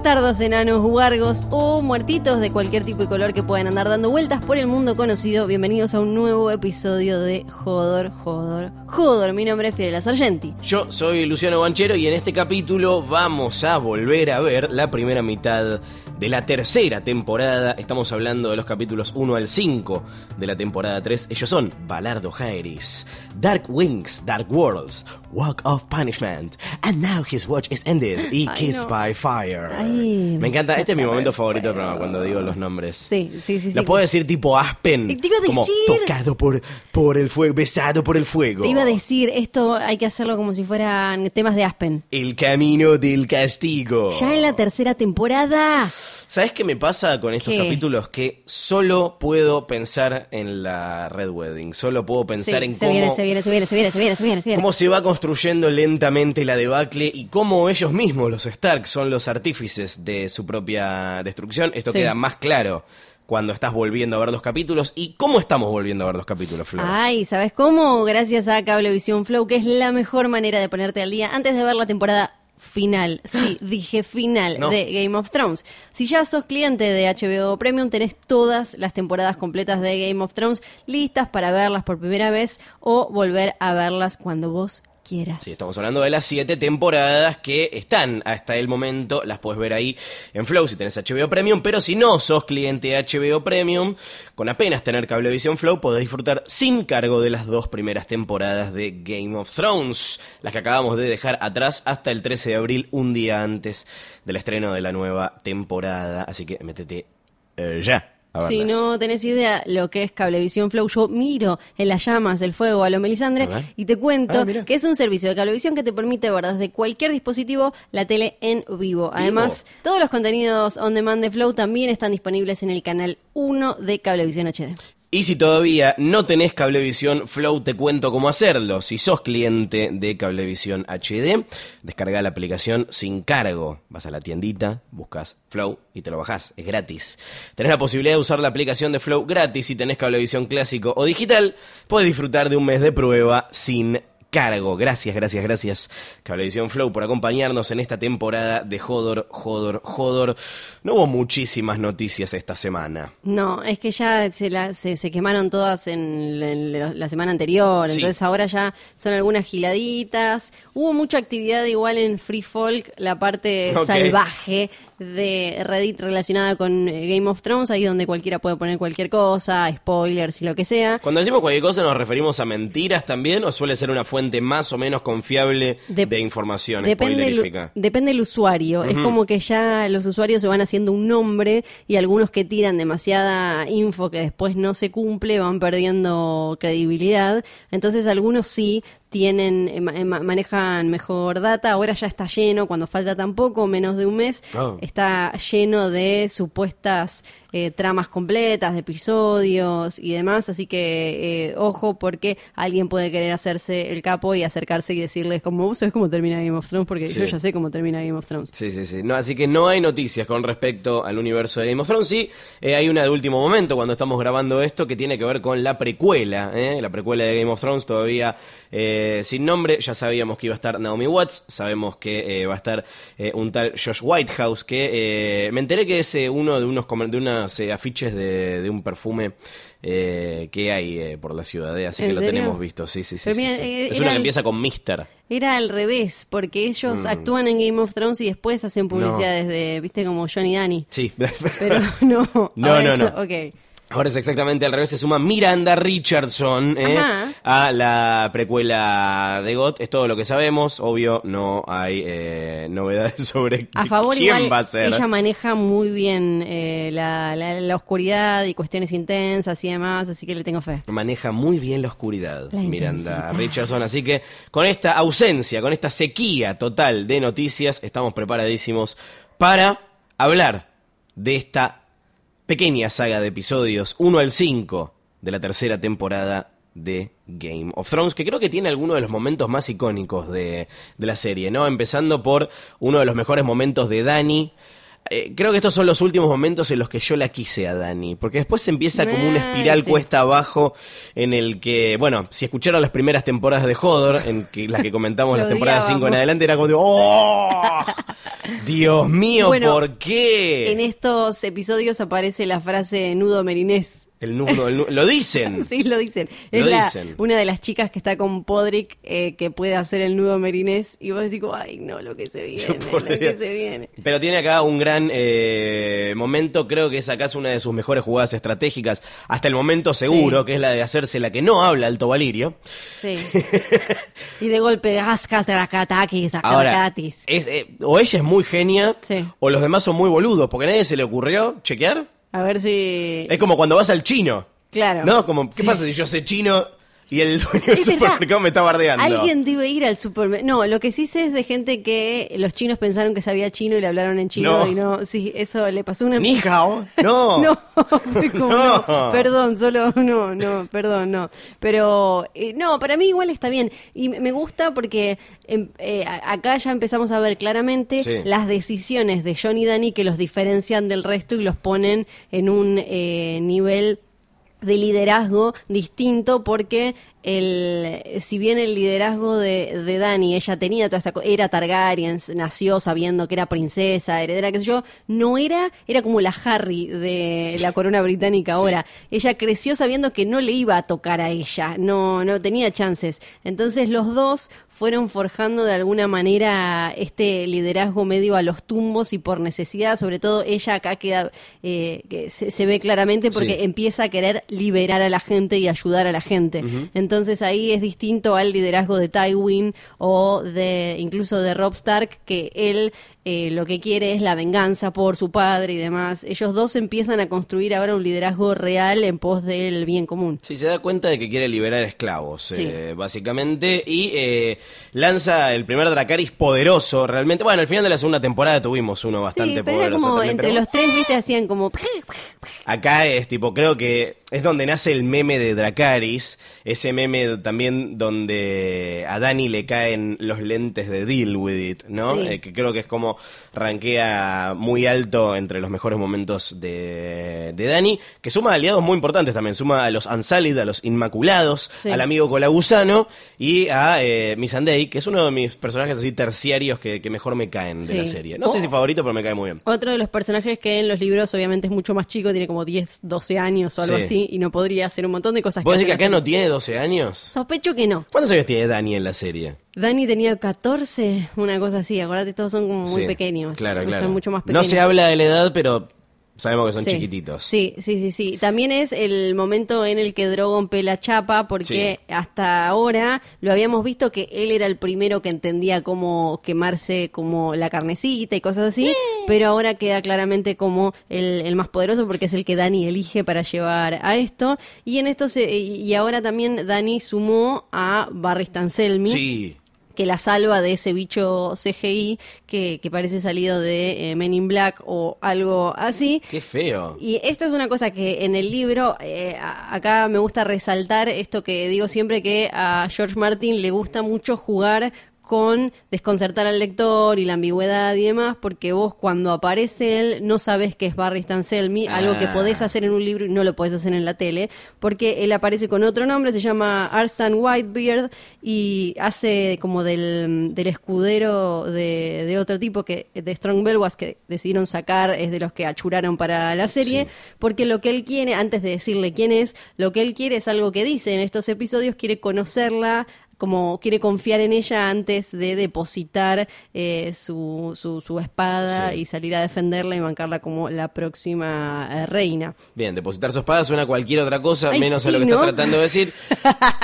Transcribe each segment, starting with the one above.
Bastardos, enanos, huargos o muertitos de cualquier tipo y color que puedan andar dando vueltas por el mundo conocido, bienvenidos a un nuevo episodio de Jodor, Jodor, Jodor. Mi nombre es Fiorella Sargenti. Yo soy Luciano Banchero y en este capítulo vamos a volver a ver la primera mitad de la tercera temporada. Estamos hablando de los capítulos 1 al 5 de la temporada 3. Ellos son Balardo Jairis, Dark Wings, Dark Worlds, Walk of Punishment, and Now His Watch is Ended y Ay, Kissed no. by Fire. Ay, Me encanta, este es mi momento favorito del programa cuando digo los nombres. Sí, sí, sí. Lo sí. puedo decir tipo Aspen, Te iba a como decir. tocado por, por el fuego, besado por el fuego. Te iba a decir, esto hay que hacerlo como si fueran temas de Aspen. El camino del castigo. Ya en la tercera temporada. ¿Sabes qué me pasa con estos ¿Qué? capítulos? Que solo puedo pensar en la Red Wedding. Solo puedo pensar Sí, en se cómo, viene, se viene, se viene, se viene, se viene, se viene, se viene. cómo se va construyendo lentamente la debacle y cómo ellos mismos, los Stark, son los artífices de su propia destrucción. Esto Sí. queda más claro cuando estás volviendo a ver los capítulos. ¿Y cómo estamos volviendo a ver los capítulos, Flor? Ay, ¿sabes cómo? Gracias a Cablevisión Flow, que es la mejor manera de ponerte al día antes de ver la temporada final. Sí, dije final No. de Game of Thrones. Si ya sos cliente de HBO Premium, tenés todas las temporadas completas de Game of Thrones listas para verlas por primera vez o volver a verlas cuando vos quieras. Estamos hablando de las siete temporadas que están hasta el momento. Las puedes ver ahí en Flow si tenés HBO Premium. Pero si no sos cliente de HBO Premium, con apenas tener Cablevisión Flow, podés disfrutar sin cargo de las dos primeras temporadas de Game of Thrones. Las que acabamos de dejar atrás hasta el 13 de abril, un día antes del estreno de la nueva temporada. Así que métete eh, ya. Si no tenés idea lo que es Cablevisión Flow, yo miro en las llamas el fuego a lo Melisandre y te cuento Ah, que es un servicio de Cablevisión que te permite ver desde cualquier dispositivo la tele en vivo. Además, todos los contenidos on demand de Flow también están disponibles en el canal 1 de Cablevisión HD. Y si todavía no tenés Cablevisión Flow, te cuento cómo hacerlo. Si sos cliente de Cablevisión HD, descarga la aplicación sin cargo. Vas a la tiendita, buscas Flow y te lo bajás. Es gratis. Tenés la posibilidad de usar la aplicación de Flow gratis si tenés Cablevisión clásico o digital. Puedes disfrutar de un mes de prueba sin cargo. Gracias, gracias, gracias Cablevisión Flow por acompañarnos en esta temporada de Jodor, Jodor, Jodor. No hubo muchísimas noticias esta semana. No, es que ya se, la- se, se quemaron todas en, la- en la- la semana anterior, Sí. entonces ahora ya son algunas giladitas. Hubo mucha actividad igual en Free Folk, la parte salvaje de Reddit relacionada con eh, Game of Thrones, ahí donde cualquiera puede poner cualquier cosa, spoilers y lo que sea. Cuando decimos cualquier cosa, ¿nos referimos a mentiras también o suele ser una fuente más o menos confiable de información Depende spoilerífica? depende del usuario. Es como que ya los usuarios se van haciendo un nombre y algunos que tiran demasiada info que después no se cumple van perdiendo credibilidad. Entonces algunos sí tienen eh, eh, ma- manejan mejor data. Ahora ya está lleno, cuando falta tan poco, menos de un mes, Ah. está lleno de supuestas eh, tramas completas, de episodios y demás. Así que eh, ojo porque alguien puede querer hacerse el capo y acercarse y decirles como vos sabés cómo termina Game of Thrones porque Sí. yo ya sé cómo termina Game of Thrones. Sí, sí, sí. No, así que no hay noticias con respecto al universo de Game of Thrones. Sí, eh, hay una de último momento cuando estamos grabando esto que tiene que ver con la precuela. ¿eh? La precuela de Game of Thrones todavía eh, sin nombre. Ya sabíamos que iba a estar Naomi Watts. Sabemos que va a estar un tal Josh Whitehouse que eh, me enteré que es uno de unos, de unos eh, afiches de, de un perfume eh, que hay eh, por la ciudad. eh, Así ¿En que lo tenemos visto. Sí, sí, sí. Pero sí, mira, sí. Es una que empieza con Mister. Era al revés, porque ellos Mm. actúan en Game of Thrones y después hacen publicidades de, viste, como Johnny Danny. Sí. Pero no. No, no, es- no. Ok. Ahora es exactamente al revés, se suma Miranda Richardson ¿eh? A la precuela de GOT. Es todo lo que sabemos. Obvio, no hay eh, novedades sobre A favor quién igual, va a ser. ella maneja muy bien eh, la, la- la oscuridad y cuestiones intensas y demás, así que le tengo fe. Maneja muy bien la oscuridad, La Miranda. Richardson. Así que con esta ausencia, con esta sequía total de noticias, estamos preparadísimos para hablar de esta pequeña saga de episodios 1 al 5 de la tercera temporada de Game of Thrones, que creo que tiene algunos de los momentos más icónicos de, de la serie, ¿no? Empezando por uno de los mejores momentos de Dani. Eh, creo que estos son los últimos momentos en los que yo la quise a Dani, porque después se empieza como una espiral sí. cuesta abajo en el que, bueno, si escucharon las primeras temporadas de Hodor, en que, las que comentamos las temporadas 5 en adelante, era como, de, ¡oh! Dios mío, Bueno, ¿por qué? En estos episodios aparece la frase nudo merinés. El nudo, el nudo- lo dicen. Sí, lo dicen. Lo la- dicen. una de las chicas que está con Podrick eh, que puede hacer el nudo merinés y vos decís, ay, no, lo que se viene, lo que se viene. Pero tiene acá un gran eh, momento, creo que es acá una de sus mejores jugadas estratégicas, hasta el momento seguro, Sí. que es la de hacerse la que no habla Alto Valirio. Sí. y de golpe, ascas, tracatakis, Ahora, es, eh, o ella es muy genia, Sí. o los demás son muy boludos, porque a nadie se le ocurrió chequear. A ver si... Es como cuando vas al chino. Claro. ¿No? Como, ¿qué Sí. pasa si yo sé chino y el dueño del supermercado me está bardeando? Alguien debe ir al supermercado. No, lo que sí sé es de gente que los chinos pensaron que sabía chino y le hablaron en chino No. y no. Sí, eso le pasó a una. Ni hao. No. No, como, No. no, perdón, solo no, no, perdón, no. Pero eh, no, para mí igual está bien. Y me gusta porque em, eh, acá ya empezamos a ver claramente Sí. las decisiones de John y Danny que los diferencian del resto y los ponen en un eh, nivel de liderazgo distinto porque el si bien el liderazgo de, de Dani ella tenía toda esta era Targaryen nació sabiendo que era princesa heredera qué sé yo no era era como la Harry de la corona británica ahora. Ella creció sabiendo que no le iba a tocar a ella no no tenía chances. Entonces los dos fueron forjando de alguna manera este liderazgo medio a los tumbos y por necesidad, sobre todo ella acá queda, eh, que se, se ve claramente porque Sí. empieza a querer liberar a la gente y ayudar a la gente. Entonces ahí es distinto al liderazgo de Tywin o de incluso de Rob Stark, que él eh, lo que quiere es la venganza por su padre y demás. Ellos dos empiezan a construir ahora un liderazgo real en pos del bien común. Sí, se da cuenta de que quiere liberar esclavos, Sí. eh, básicamente, y eh, lanza el primer Dracaris poderoso, realmente. Bueno, al final de la segunda temporada tuvimos uno bastante sí, pero era poderoso como también, entre pero los tres, viste, hacían como... Acá es tipo, creo que es donde nace el meme de Dracaris, ese meme también donde a Dani le caen los lentes de Deal With It, ¿no? Sí. Eh, que creo que es como rankea muy alto entre los mejores momentos de, de Dani, que suma aliados muy importantes también, suma a los Unsullied, a los Inmaculados, Sí. al amigo Colagusano y a eh, Missandei, que es uno de mis personajes así terciarios que, que mejor me caen de Sí. la serie. No sé Oh. si favorito, pero me cae muy bien. Otro de los personajes que en los libros obviamente es mucho más chico, tiene como 10, 12 años o algo Sí. y no podría hacer un montón de cosas ¿Puedo hace decir que acá no tiene 12 años? Sospecho que no. ¿Cuántos años tiene Dani en la serie? Dani tenía 14, una cosa así, acuérdate, todos son como muy Sí, pequeños. Claro, claro. Son mucho más no se habla de la edad, pero sabemos que son Sí. chiquititos. Sí, sí, sí, sí. También es el momento en el que Drogon pela chapa, porque hasta ahora lo habíamos visto que él era el primero que entendía cómo quemarse como la carnecita y cosas así, pero ahora queda claramente como el, el más poderoso porque es el que Dani elige para llevar a esto. Y en esto se, y ahora también Dani sumó a Barristan Selmy Sí. Que la salva de ese bicho CGI que, que parece salido de eh, Men in Black o algo así. Qué feo. Y esto es una cosa que en el libro, eh, acá me gusta resaltar esto que digo siempre que a George Martin le gusta mucho jugar con desconcertar al lector y la ambigüedad y demás, porque vos cuando aparece él no sabes que es Barry Stan Selmy, algo que Ah. podés hacer en un libro y no lo podés hacer en la tele, porque él aparece con otro nombre, se llama Arstan Whitebeard y hace como del, del escudero de, de otro tipo que de Strong Belwas que decidieron sacar, es de los que achuraron para la serie, Sí. porque lo que él quiere, antes de decirle quién es, lo que él quiere es algo que dice en estos episodios, quiere conocerla como quiere confiar en ella antes de depositar eh, su, su, su espada Sí. y salir a defenderla y bancarla como la próxima eh, reina. Bien, depositar su espada suena a cualquier otra cosa, Ay, menos a lo que ¿no? está tratando de decir.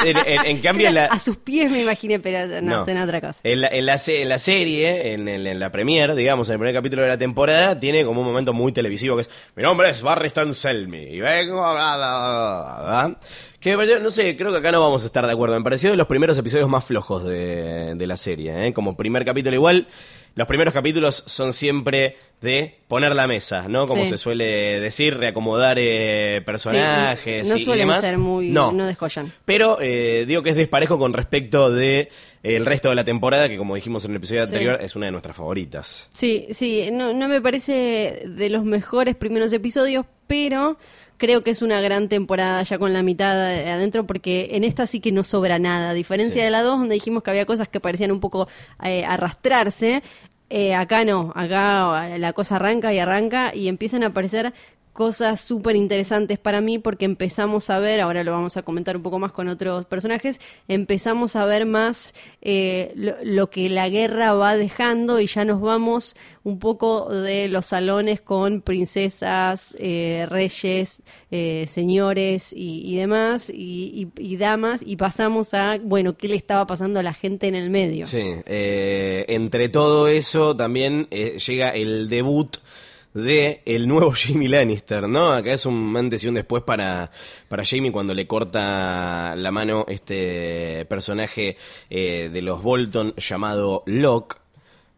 En, en- en cambio, la, A sus pies me imaginé, pero no, suena otra cosa. En la, en la se- en la serie, en, la premier, digamos, en el primer capítulo de la temporada, tiene como un momento muy televisivo que es: Mi nombre es Barry Stan Selmy y vengo a. bla, bla, bla, bla", Que me pareció, no sé, creo que acá no vamos a estar de acuerdo. Me pareció de los primeros episodios más flojos de, de la serie, ¿eh? Como primer capítulo igual. Los primeros capítulos son siempre de poner la mesa, ¿no? Como Sí. se suele decir, reacomodar eh, personajes Sí, no y- y, suelen demás. ser muy. No, No, descollan. pero eh, digo que es desparejo con respecto de eh, el resto de la temporada, que como dijimos en el episodio Sí. anterior, es una de nuestras favoritas. Sí, sí, no, no me parece de los mejores primeros episodios, pero creo que es una gran temporada ya con la mitad de- adentro, porque en esta sí que no sobra nada. A diferencia Sí. de la 2, donde dijimos que había cosas que parecían un poco eh, arrastrarse, eh, acá no, acá la cosa arranca y arranca y empiezan a aparecer cosas súper interesantes para mí porque empezamos a ver, ahora lo vamos a comentar un poco más con otros personajes, empezamos a ver más eh, lo, que la guerra va dejando y ya nos vamos un poco de los salones con princesas, eh, reyes, eh, señores y, y demás y, y- y damas y pasamos a, bueno, qué le estaba pasando a la gente en el medio. Sí, eh, entre todo eso también eh, llega el debut de el nuevo Jamie Lannister, ¿no? Acá es un antes y un después para, para Jamie cuando le corta la mano este personaje eh, de los Bolton llamado Locke.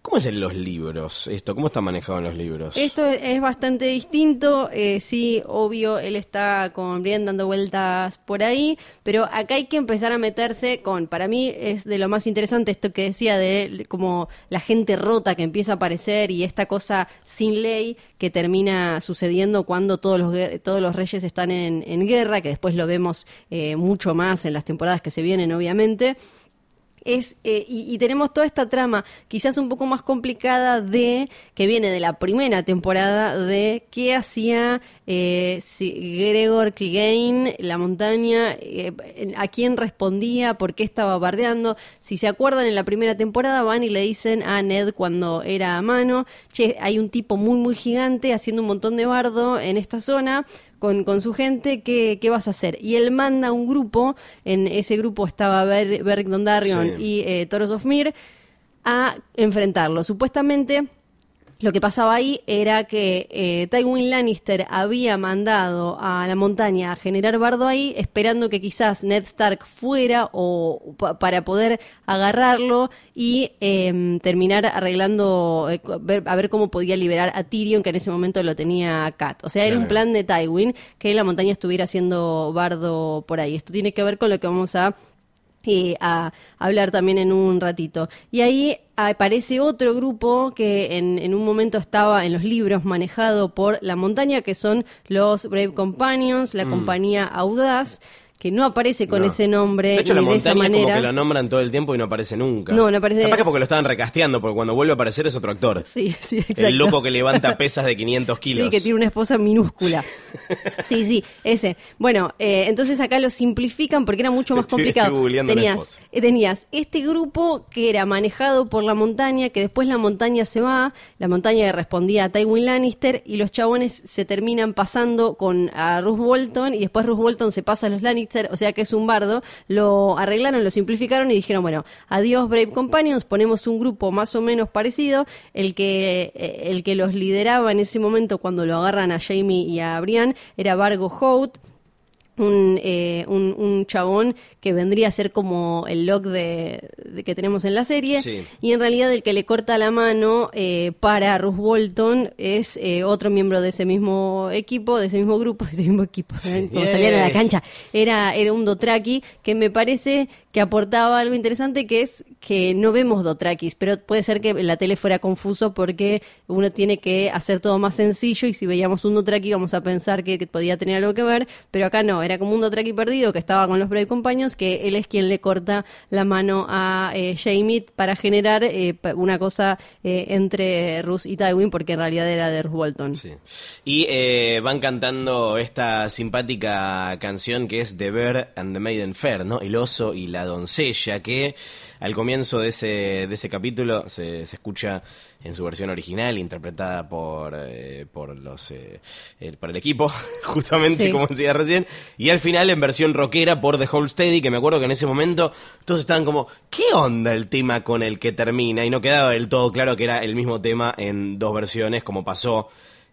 ¿Cómo es en los libros esto? ¿Cómo está manejado en los libros? Esto es bastante distinto, eh, sí, obvio, él está con Brienne dando vueltas por ahí, pero acá hay que empezar a meterse con, para mí es de lo más interesante esto que decía de como la gente rota que empieza a aparecer y esta cosa sin ley que termina sucediendo cuando todos los, todos los reyes están en, en guerra, que después lo vemos eh, mucho más en las temporadas que se vienen, obviamente es eh, y, y tenemos toda esta trama quizás un poco más complicada de que viene de la primera temporada de qué hacía eh, Gregor Clegane la montaña eh, a quién respondía por qué estaba bardeando. Si se acuerdan en la primera temporada van y le dicen a Ned cuando era a mano che hay un tipo muy muy gigante haciendo un montón de bardo en esta zona con, con su gente, ¿qué, ¿qué vas a hacer? Y él manda un grupo, en ese grupo estaba Ber Beric Dondarrion Sí. y eh, Toros of Mir, a enfrentarlo. Supuestamente lo que pasaba ahí era que eh, Tywin Lannister había mandado a la montaña a generar bardo ahí, esperando que quizás Ned Stark fuera o pa- para poder agarrarlo y em, terminar arreglando, eh, ver- a ver cómo podía liberar a Tyrion, que en ese momento lo tenía Kat. O sea, era un plan de Tywin que la montaña estuviera haciendo bardo por ahí. Esto tiene que ver con lo que vamos a eh, a hablar también en un ratito. Y ahí aparece otro grupo que en, en un momento estaba en los libros manejado por la montaña, que son los Brave Companions, la compañía Audaz, que no aparece con. No. ese nombre De hecho, la de esa montaña es como manera. que lo nombran todo el tiempo y no aparece nunca. No, no aparece- Capaz que porque lo estaban recasteando, porque cuando vuelve a aparecer es otro actor. Sí, sí, exacto. El loco que levanta pesas de 500 kilos. Sí, que tiene una esposa minúscula. Sí, sí, ese. Bueno, eh, entonces acá lo simplifican porque era mucho más complicado. estoy tenías, eh, tenías este grupo que era manejado por la montaña, que después la montaña se va, la montaña respondía a Tywin Lannister y los chabones se terminan pasando con a Ruth Bolton y después Ruth Bolton se pasa a los Lannister, o sea que es un bardo, lo arreglaron, lo simplificaron y dijeron, bueno, adiós Brave Companions, ponemos un grupo más o menos parecido, el que, eh, el que los lideraba en ese momento cuando lo agarran a Jamie y a Brian era Vargo Hout, un, eh, un, un chabón que vendría a ser como el lock de, de que tenemos en la serie Sí. y en realidad el que le corta la mano eh, para Ruth Bolton es eh, otro miembro de ese mismo equipo, de ese mismo grupo, de ese mismo equipo, ¿saben? Como Yeah. salían a la cancha, era, era un Dotraki que me parece que aportaba algo interesante que es que no vemos Dotrakis, pero puede ser que la tele fuera confuso porque uno tiene que hacer todo más sencillo y si veíamos un Dotraki vamos a pensar que, podía tener algo que ver, pero acá no, era como un Dothraki perdido que estaba con los Brave Companions, que él es quien le corta la mano a eh, para generar eh, una cosa eh, entre Rus y Tywin, porque en realidad era de Rus Bolton. Y eh, van cantando esta simpática canción que es The Bear and the Maiden Fair, ¿no? El oso y la doncella, que al comienzo de ese, de ese capítulo se, se escucha en su versión original, interpretada por, eh, por los eh, el- por el equipo, justamente Sí. como decía recién, y al final en versión rockera por The Steady, que me acuerdo que en ese momento todos estaban como, ¿qué onda el tema con el que termina? Y no quedaba del todo claro que era el mismo tema en dos versiones, como pasó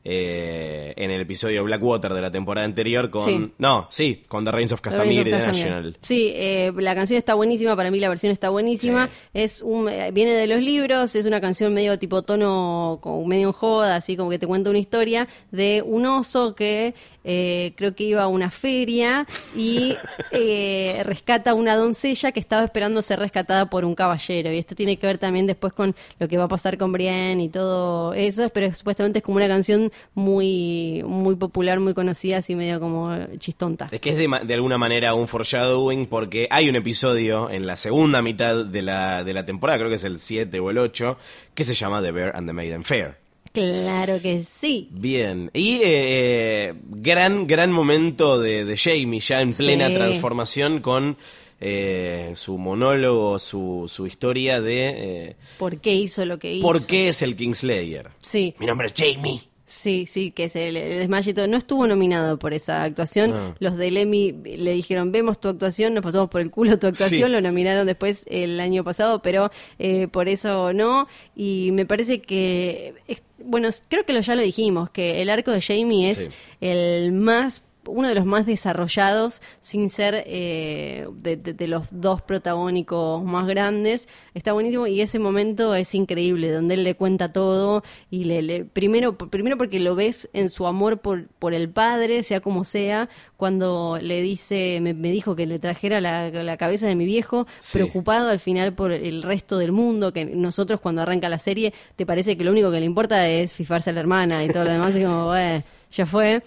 eh, en el episodio Blackwater de la temporada anterior con... Sí. No, sí, con The Reigns of Castamere y The. National. Sí, eh, la canción está buenísima, para mí la versión está buenísima. Sí. Es un, eh, viene de los libros, es una canción medio tipo tono, medio en joda, así como que te cuenta una historia de un oso que eh, creo que iba a una feria y eh, rescata a una doncella que estaba esperando ser rescatada por un caballero. Y esto tiene que ver también después con lo que va a pasar con Brienne y todo eso, pero supuestamente es como una canción muy, muy popular, muy conocida, así medio como chistonta. Es que es de, de alguna manera un foreshadowing porque hay un episodio en la segunda mitad de la, de la temporada, creo que es el 7 o el 8, que se llama The Bear and the Maiden Fair. Claro que sí. Bien, y eh, gran, gran momento de, de Jamie ya en plena Sí. transformación con eh, su monólogo, su, su historia de eh, ¿Por qué hizo lo que hizo? por qué es el Kingslayer. Sí, Mi nombre es Jamie. Sí, sí, que es el, el todo. No estuvo nominado por esa actuación. No. Los del Emmy le dijeron, vemos tu actuación, nos pasamos por el culo tu actuación. Sí. Lo nominaron después el año pasado, pero eh, por eso no. Y me parece que, es- bueno, creo que lo, ya lo dijimos, que el arco de Jamie es Sí. el más uno de los más desarrollados sin ser eh, de, de- de los dos protagónicos más grandes está buenísimo y ese momento es increíble donde él le cuenta todo y le, le- primero primero porque lo ves en su amor por, por el padre sea como sea cuando le dice me, me dijo que le trajera la, la cabeza de mi viejo Sí. preocupado al final por el resto del mundo que nosotros cuando arranca la serie te parece que lo único que le importa es fifarse a la hermana y todo lo demás y como "Bueno, ya fue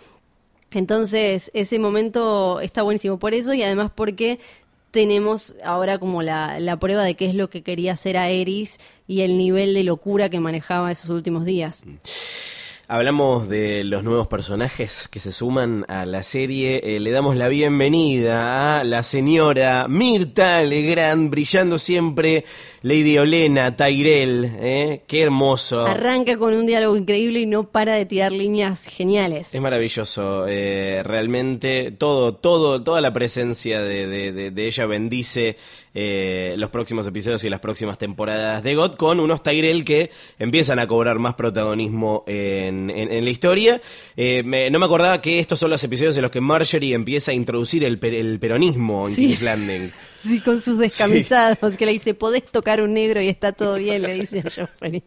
entonces, ese momento está buenísimo por eso y además porque tenemos ahora como la, la prueba de qué es lo que quería hacer a Eris y el nivel de locura que manejaba esos últimos días. Hablamos de los nuevos personajes que se suman a la serie. Eh, le damos la bienvenida a la señora Mirta Legrand, brillando siempre, Lady Olena, Tyrell. ¿eh? Qué hermoso. Arranca con un diálogo increíble y no para de tirar líneas geniales. Es maravilloso, eh, realmente todo, todo, toda la presencia de, de- de- de ella bendice eh, los próximos episodios y las próximas temporadas de God con unos Tyrell que empiezan a cobrar más protagonismo en, en- en la historia. Eh, me- no me acordaba que estos son los episodios en los que Marjorie empieza a introducir el, per- el peronismo en Sí. King's Landing. Sí, con sus descamisados, que le dice, podés tocar un negro y está todo bien, le dice a Joffrey.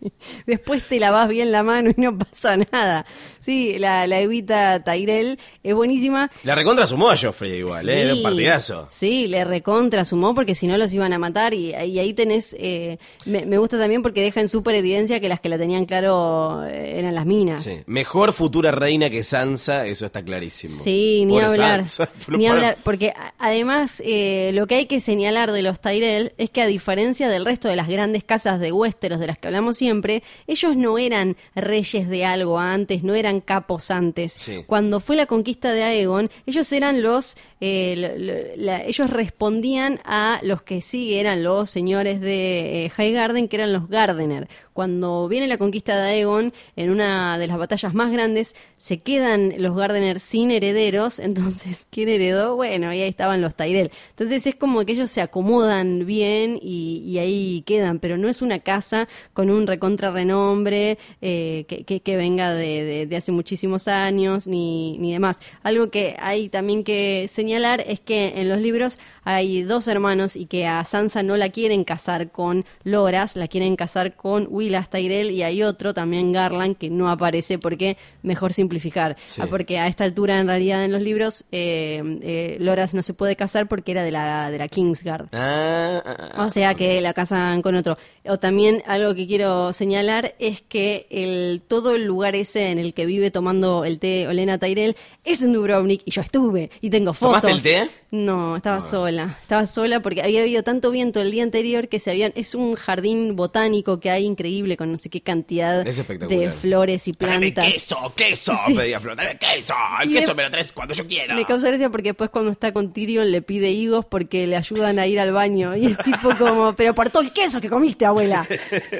Después te lavas bien la mano y no pasa nada. Sí, la, la evita Tyrell es buenísima. La recontra sumó a Joffrey igual, ¿eh? era un Sí, partidazo. Sí, le recontra sumó porque si no los iban a matar y, y ahí tenés, eh, me, me gusta también porque deja en súper evidencia que las que la tenían claro eh, eran las minas. Sí. Mejor futura reina que Sansa, eso está clarísimo. Sí, ni hablar. Sansa. Ni hablar, porque además eh, lo que hay que señalar de los Tyrell es que a diferencia del resto de las grandes casas de Westeros de las que hablamos siempre, ellos no eran reyes de algo antes, no eran capos antes. Sí. Cuando fue la conquista de Aegon, ellos eran los, eh, lo- lo- la- ellos respondían a los que sí eran los señores de eh, Highgarden, que eran los Gardener. Cuando viene la conquista de Aegon, en una de las batallas más grandes, se quedan los Gardener sin herederos, entonces, ¿quién heredó? Bueno, y ahí estaban los Tyrell. Entonces es como que ellos se acomodan bien y, ahí quedan, pero no es una casa con un recontra renombre eh, que, venga de, de- de hace muchísimos años ni, ni demás. Algo que hay también que señalar es que en los libros hay dos hermanos y que a Sansa no la quieren casar con Loras, la quieren casar con Willas Tyrell y hay otro también Garland que no aparece porque mejor simplificar. Sí. Ah, porque a esta altura en realidad en los libros eh, eh, Loras no se puede casar porque era de la, de la Kingsguard. Ah, ah, ah. O sea que la casan con otro. O también algo que quiero señalar es que el, todo el lugar ese en el que vive tomando el té Olena Tyrell es en Dubrovnik y yo estuve y tengo fotos. ¿Tomaste el té? No, estaba sola. Estaba sola porque había habido tanto viento el día anterior que se habían. Es un jardín botánico que hay increíble con no sé qué cantidad de flores y plantas. queso, queso, Sí. pedía Flor, queso, el Y queso me lo traes cuando yo quiera. Me causa gracia porque después cuando está con Tyrion le pide higos porque le ayudan a ir al baño. Y es tipo como, pero por todo el queso que comiste, abuela.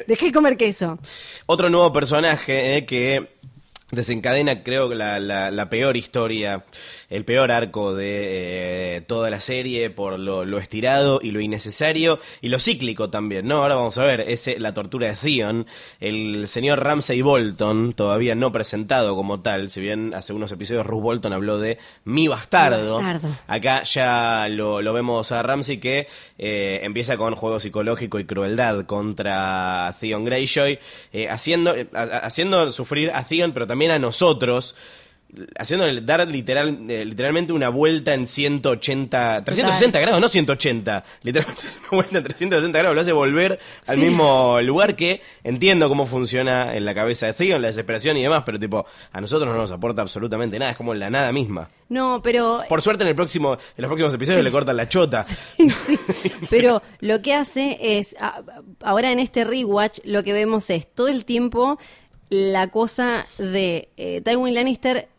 Dejé de comer queso. Otro nuevo personaje eh, que desencadena creo la, la, la peor historia, el peor arco de eh, toda la serie por lo, lo estirado y lo innecesario y lo cíclico también, ¿no? Ahora vamos a ver, es eh, la tortura de Theon, el señor Ramsay Bolton, todavía no presentado como tal, si bien hace unos episodios Ruth Bolton habló de mi bastardo, Mi bastardo. acá ya lo, lo vemos a Ramsay que eh, empieza con juego psicológico y crueldad contra Theon Greyjoy, eh, haciendo, ha- haciendo sufrir a Theon, pero también a nosotros, haciéndole dar literal, eh, literalmente una vuelta en 180, 360 grados, no 180, literalmente es una vuelta en 360 grados, lo hace volver al Sí. mismo lugar que entiendo cómo funciona en la cabeza de Theon, la desesperación y demás, pero tipo, a nosotros no nos aporta absolutamente nada, es como la nada misma. No, pero Por suerte en el próximo, en los próximos episodios le cortan la chota. Pero lo que hace es, ahora en este rewatch, lo que vemos es todo el tiempo la cosa de eh, Tywin Lannister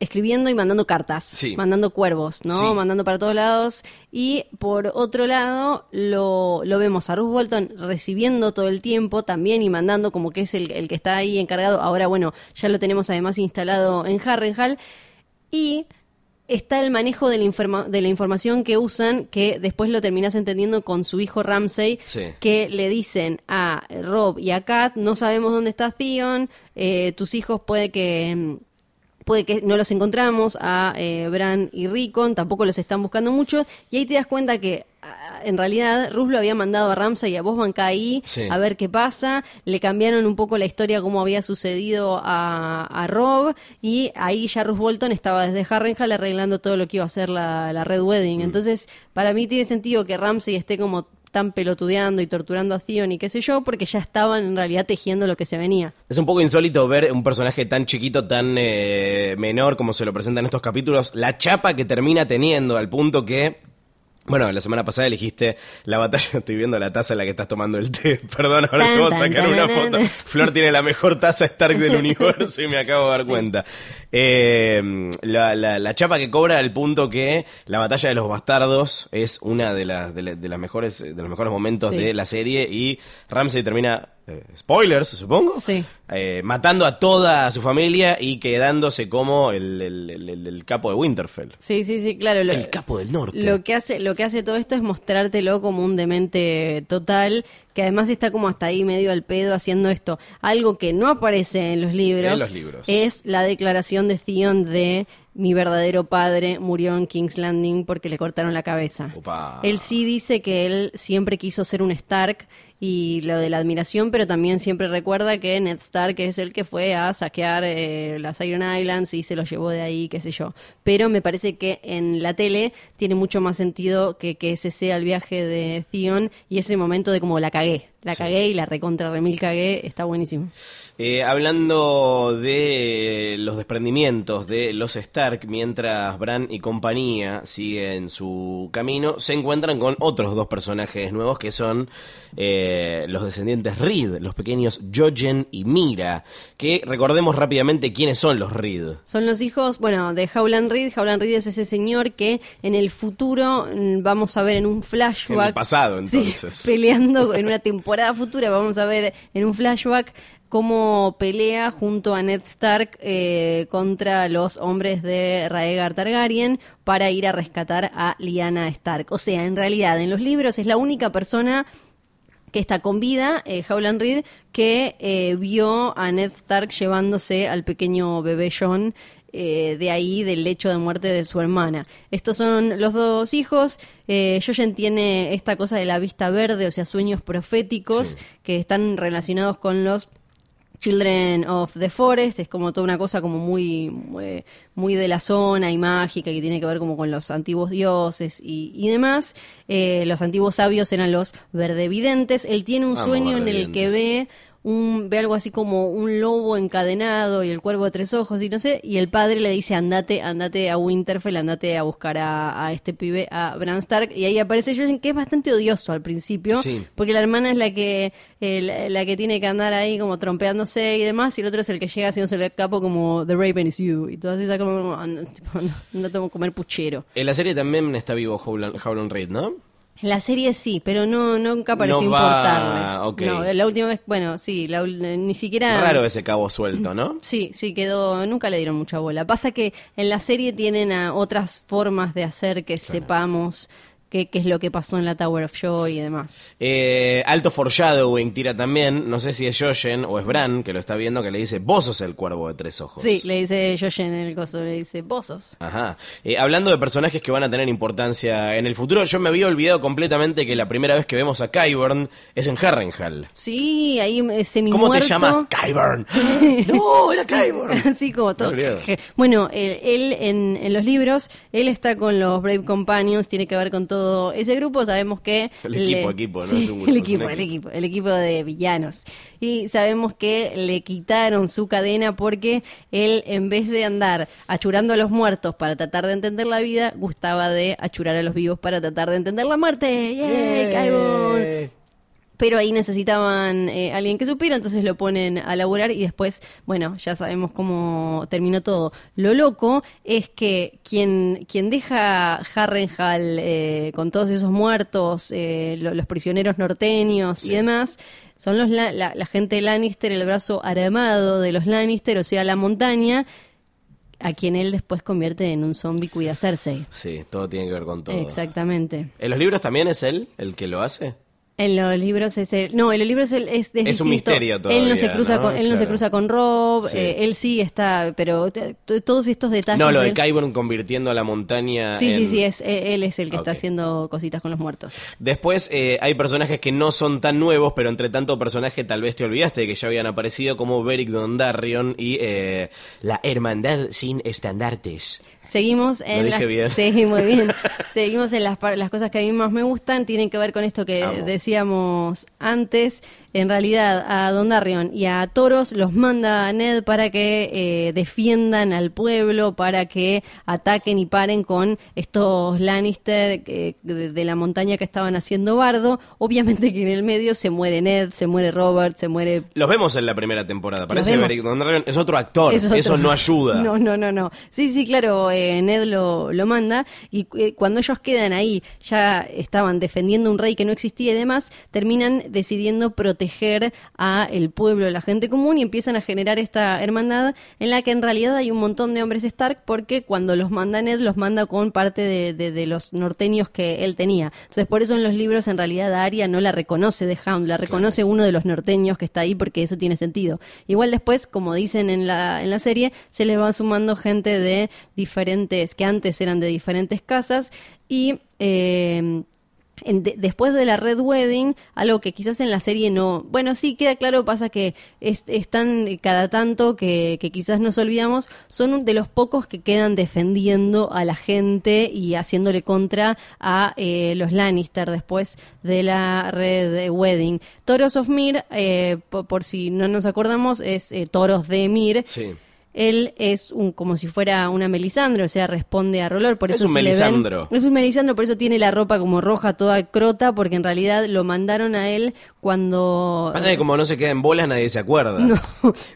escribiendo y mandando cartas, Sí. mandando cuervos, ¿no? Sí. Mandando para todos lados. Y por otro lado, lo, lo vemos a Ruth Bolton recibiendo todo el tiempo también y mandando como que es el, el que está ahí encargado. Ahora, bueno, ya lo tenemos además instalado en Harrenhal. Y está el manejo de la, informa- de la información que usan, que después lo terminas entendiendo con su hijo Ramsey, Sí. que le dicen a Rob y a Kat, no sabemos dónde está Theon, eh, tus hijos puede que... mm, Puede que no los encontramos a eh, Bran y Rickon, tampoco los están buscando mucho, y ahí te das cuenta que ah, en realidad Rus lo había mandado a Ramsay y a vos banca ahí Sí. a ver qué pasa, le cambiaron un poco la historia como había sucedido a, a Rob, y ahí ya Rus Bolton estaba desde Harrenhal arreglando todo lo que iba a ser la, la Red Mm. Wedding. Entonces, para mí tiene sentido que Ramsay esté como tan pelotudeando y torturando a Theon y qué sé yo, porque ya estaban en realidad tejiendo lo que se venía. Es un poco insólito ver un personaje tan chiquito, tan eh, menor como se lo presenta en estos capítulos, la chapa que termina teniendo al punto que... Bueno, la semana pasada elegiste la batalla, estoy viendo la taza en la que estás tomando el té, perdón, ahora te vamos a sacar tan, una foto. Flor tiene la mejor taza Stark del universo y me acabo de dar cuenta. Eh, la, la- la chapa que cobra al punto que la batalla de los bastardos es una de las, de, la- de las mejores, de los mejores momentos Sí. de la serie y Ramsey termina, eh, spoilers supongo, Sí. eh, matando a toda su familia y quedándose como el, el- el- el- el capo de Winterfell. Sí, sí, sí, claro. Lo, El capo del norte. Lo que hace, lo que hace todo esto es mostrártelo como un demente total, que además está como hasta ahí medio al pedo haciendo esto. Algo que no aparece en los libros, En los libros. es la declaración de Theon de mi verdadero padre murió en King's Landing porque le cortaron la cabeza. Opa. Él sí dice que él siempre quiso ser un Stark y lo de la admiración, pero también siempre recuerda que Ned Stark es el que fue a saquear eh, las Iron Islands y se lo llevó de ahí, qué sé yo. Pero me parece que en la tele tiene mucho más sentido que, que ese sea el viaje de Theon y ese momento de como la cagué. La cagué y la recontra remil cagué, está buenísimo. Eh, hablando de los desprendimientos de los Stark, mientras Bran y compañía siguen su camino, se encuentran con otros dos personajes nuevos que son eh, los descendientes Reed, los pequeños Jojen y Mira, que recordemos rápidamente quiénes son los Reed. Son los hijos, bueno, de Howland Reed. Howland Reed es ese señor que en el futuro mm, vamos a ver en un flashback. En el pasado, Sí, entonces. peleando en una temporada futura, vamos a ver en un flashback cómo pelea junto a Ned Stark eh, contra los hombres de Raegar Targaryen para ir a rescatar a Lyanna Stark. O sea, en realidad, en los libros es la única persona que está con vida, eh, Howland Reed, que eh, vio a Ned Stark llevándose al pequeño bebé John eh, de ahí, del lecho de muerte de su hermana. Estos son los dos hijos. Eh, Jojen tiene esta cosa de la vista verde, o sea, sueños proféticos Sí. que están relacionados con los Children of the Forest, es como toda una cosa como muy, muy, muy de la zona y mágica que tiene que ver como con los antiguos dioses y, y demás. Eh, los antiguos sabios eran los verdevidentes. Él tiene un sueño en el que ve un, ve algo así como un lobo encadenado y el cuervo de tres ojos y no sé, y el padre le dice andate, andate a Winterfell, andate a buscar a, a este pibe, a Bran Stark, y ahí aparece Jojen, que es bastante odioso al principio, Sí. porque la hermana es la que eh, la, la que tiene que andar ahí como trompeándose y demás, y el otro es el que llega haciéndose el capo como The Raven is you, y todas esas como anda, tipo, no, no comer puchero. En la serie también está vivo Howland, Howland Reed, ¿no? La serie sí, pero no nunca pareció No va- ok. No, la última vez, bueno, sí, la ul- ni siquiera... Raro ese cabo suelto, ¿no? Sí, sí, quedó, nunca le dieron mucha bola. Pasa que en la serie tienen a otras formas de hacer que sepamos qué, qué es lo que pasó en la Tower of Joy y demás. Eh, alto foreshadowing tira también, no sé si es Joshen o es Bran, que lo está viendo, que le dice, vos sos el cuervo de tres ojos. Sí, le dice Joshen en el coso, le dice, vos sos. Ajá. Eh, hablando de personajes que van a tener importancia en el futuro, yo me había olvidado completamente que la primera vez que vemos a Kyburn es en Harrenhal. Sí, ahí eh, semi ¿Cómo te llamas? Kyburn. no, era Kyburn. Así como todo. Bueno, él, él en, en los libros, él está con los Brave Companions, tiene que ver con todo ese grupo. Sabemos que. El equipo, equipo, ¿no? Sí, Es un grupo, el es un equipo, el equipo. equipo, el equipo de villanos. Y sabemos que le quitaron su cadena porque él, en vez de andar achurando a los muertos para tratar de entender la vida, gustaba de achurar a los vivos para tratar de entender la muerte. Pero ahí necesitaban eh, alguien que supiera, entonces lo ponen a laburar y después, bueno, ya sabemos cómo terminó todo. Lo loco es que quien, quien deja Harrenhal eh, con todos esos muertos, eh, lo- los prisioneros norteños y demás, son los la, la- la gente Lannister, el brazo armado de los Lannister, o sea, la montaña, a quien él después convierte en un zombie cuida Cersei. Sí, todo tiene que ver con todo. Exactamente. ¿En los libros también es él el que lo hace? En los libros es el, no, en los libros es, es, Es un distinto. misterio Él no se todavía, cruza ¿no? con, él no se cruza con Rob, Sí. eh, él sí está, pero todos estos detalles. No, lo de Kyburn convirtiendo a la montaña Sí, sí, en- sí, es, eh, él es el que está haciendo cositas con los muertos. Después eh, hay personajes que no son tan nuevos, pero entre tanto personaje tal vez te olvidaste de que ya habían aparecido, como Beric Dondarrion y eh, la Hermandad sin estandartes. Seguimos en dije las, bien. Sí, muy bien. Seguimos en las, par- las cosas que a mí más me gustan, tienen que ver con esto que Amo. decíamos antes. En realidad, a Don Darrion y a Toros los manda Ned para que eh, defiendan al pueblo, para que ataquen y paren con estos Lannister eh, de, de la montaña que estaban haciendo bardo. Obviamente que en el medio se muere Ned, se muere Robert, se muere Los vemos en la primera temporada. Parece vemos. Beric Dondarrion es otro actor. Es otro. Eso no ayuda. No, no, no, no. Sí, sí, claro, eh, Ned lo, lo manda y cuando ellos quedan ahí, ya estaban defendiendo un rey que no existía y demás, terminan decidiendo proteger a el pueblo, la gente común y empiezan a generar esta hermandad en la que en realidad hay un montón de hombres Stark porque cuando los manda Ned los manda con parte de, de- de los norteños que él tenía. Entonces por eso en los libros en realidad Arya no la reconoce de Hound, la reconoce uno de los norteños que está ahí porque eso tiene sentido. Igual después, como dicen en la, en la serie, se les va sumando gente de diferentes, que antes eran de diferentes casas y... eh, en- de- después de la Red Wedding, algo que quizás en la serie no, bueno, sí queda claro, pasa que es, están cada tanto que, quizás nos olvidamos, son de los pocos que quedan defendiendo a la gente y haciéndole contra a eh, los Lannister después de la Red Wedding. Toros of Mir, eh, po- por, si no nos acordamos, es eh, Toros de Mir. Sí. Él es un como si fuera una Melisandre, o sea, responde a Rolor, por Es eso un se le ven- Melisandro. es un Melisandro, por eso tiene la ropa como roja, toda crota, porque en realidad lo mandaron a él cuando Pasa que como no se queda en bolas, nadie se acuerda. no,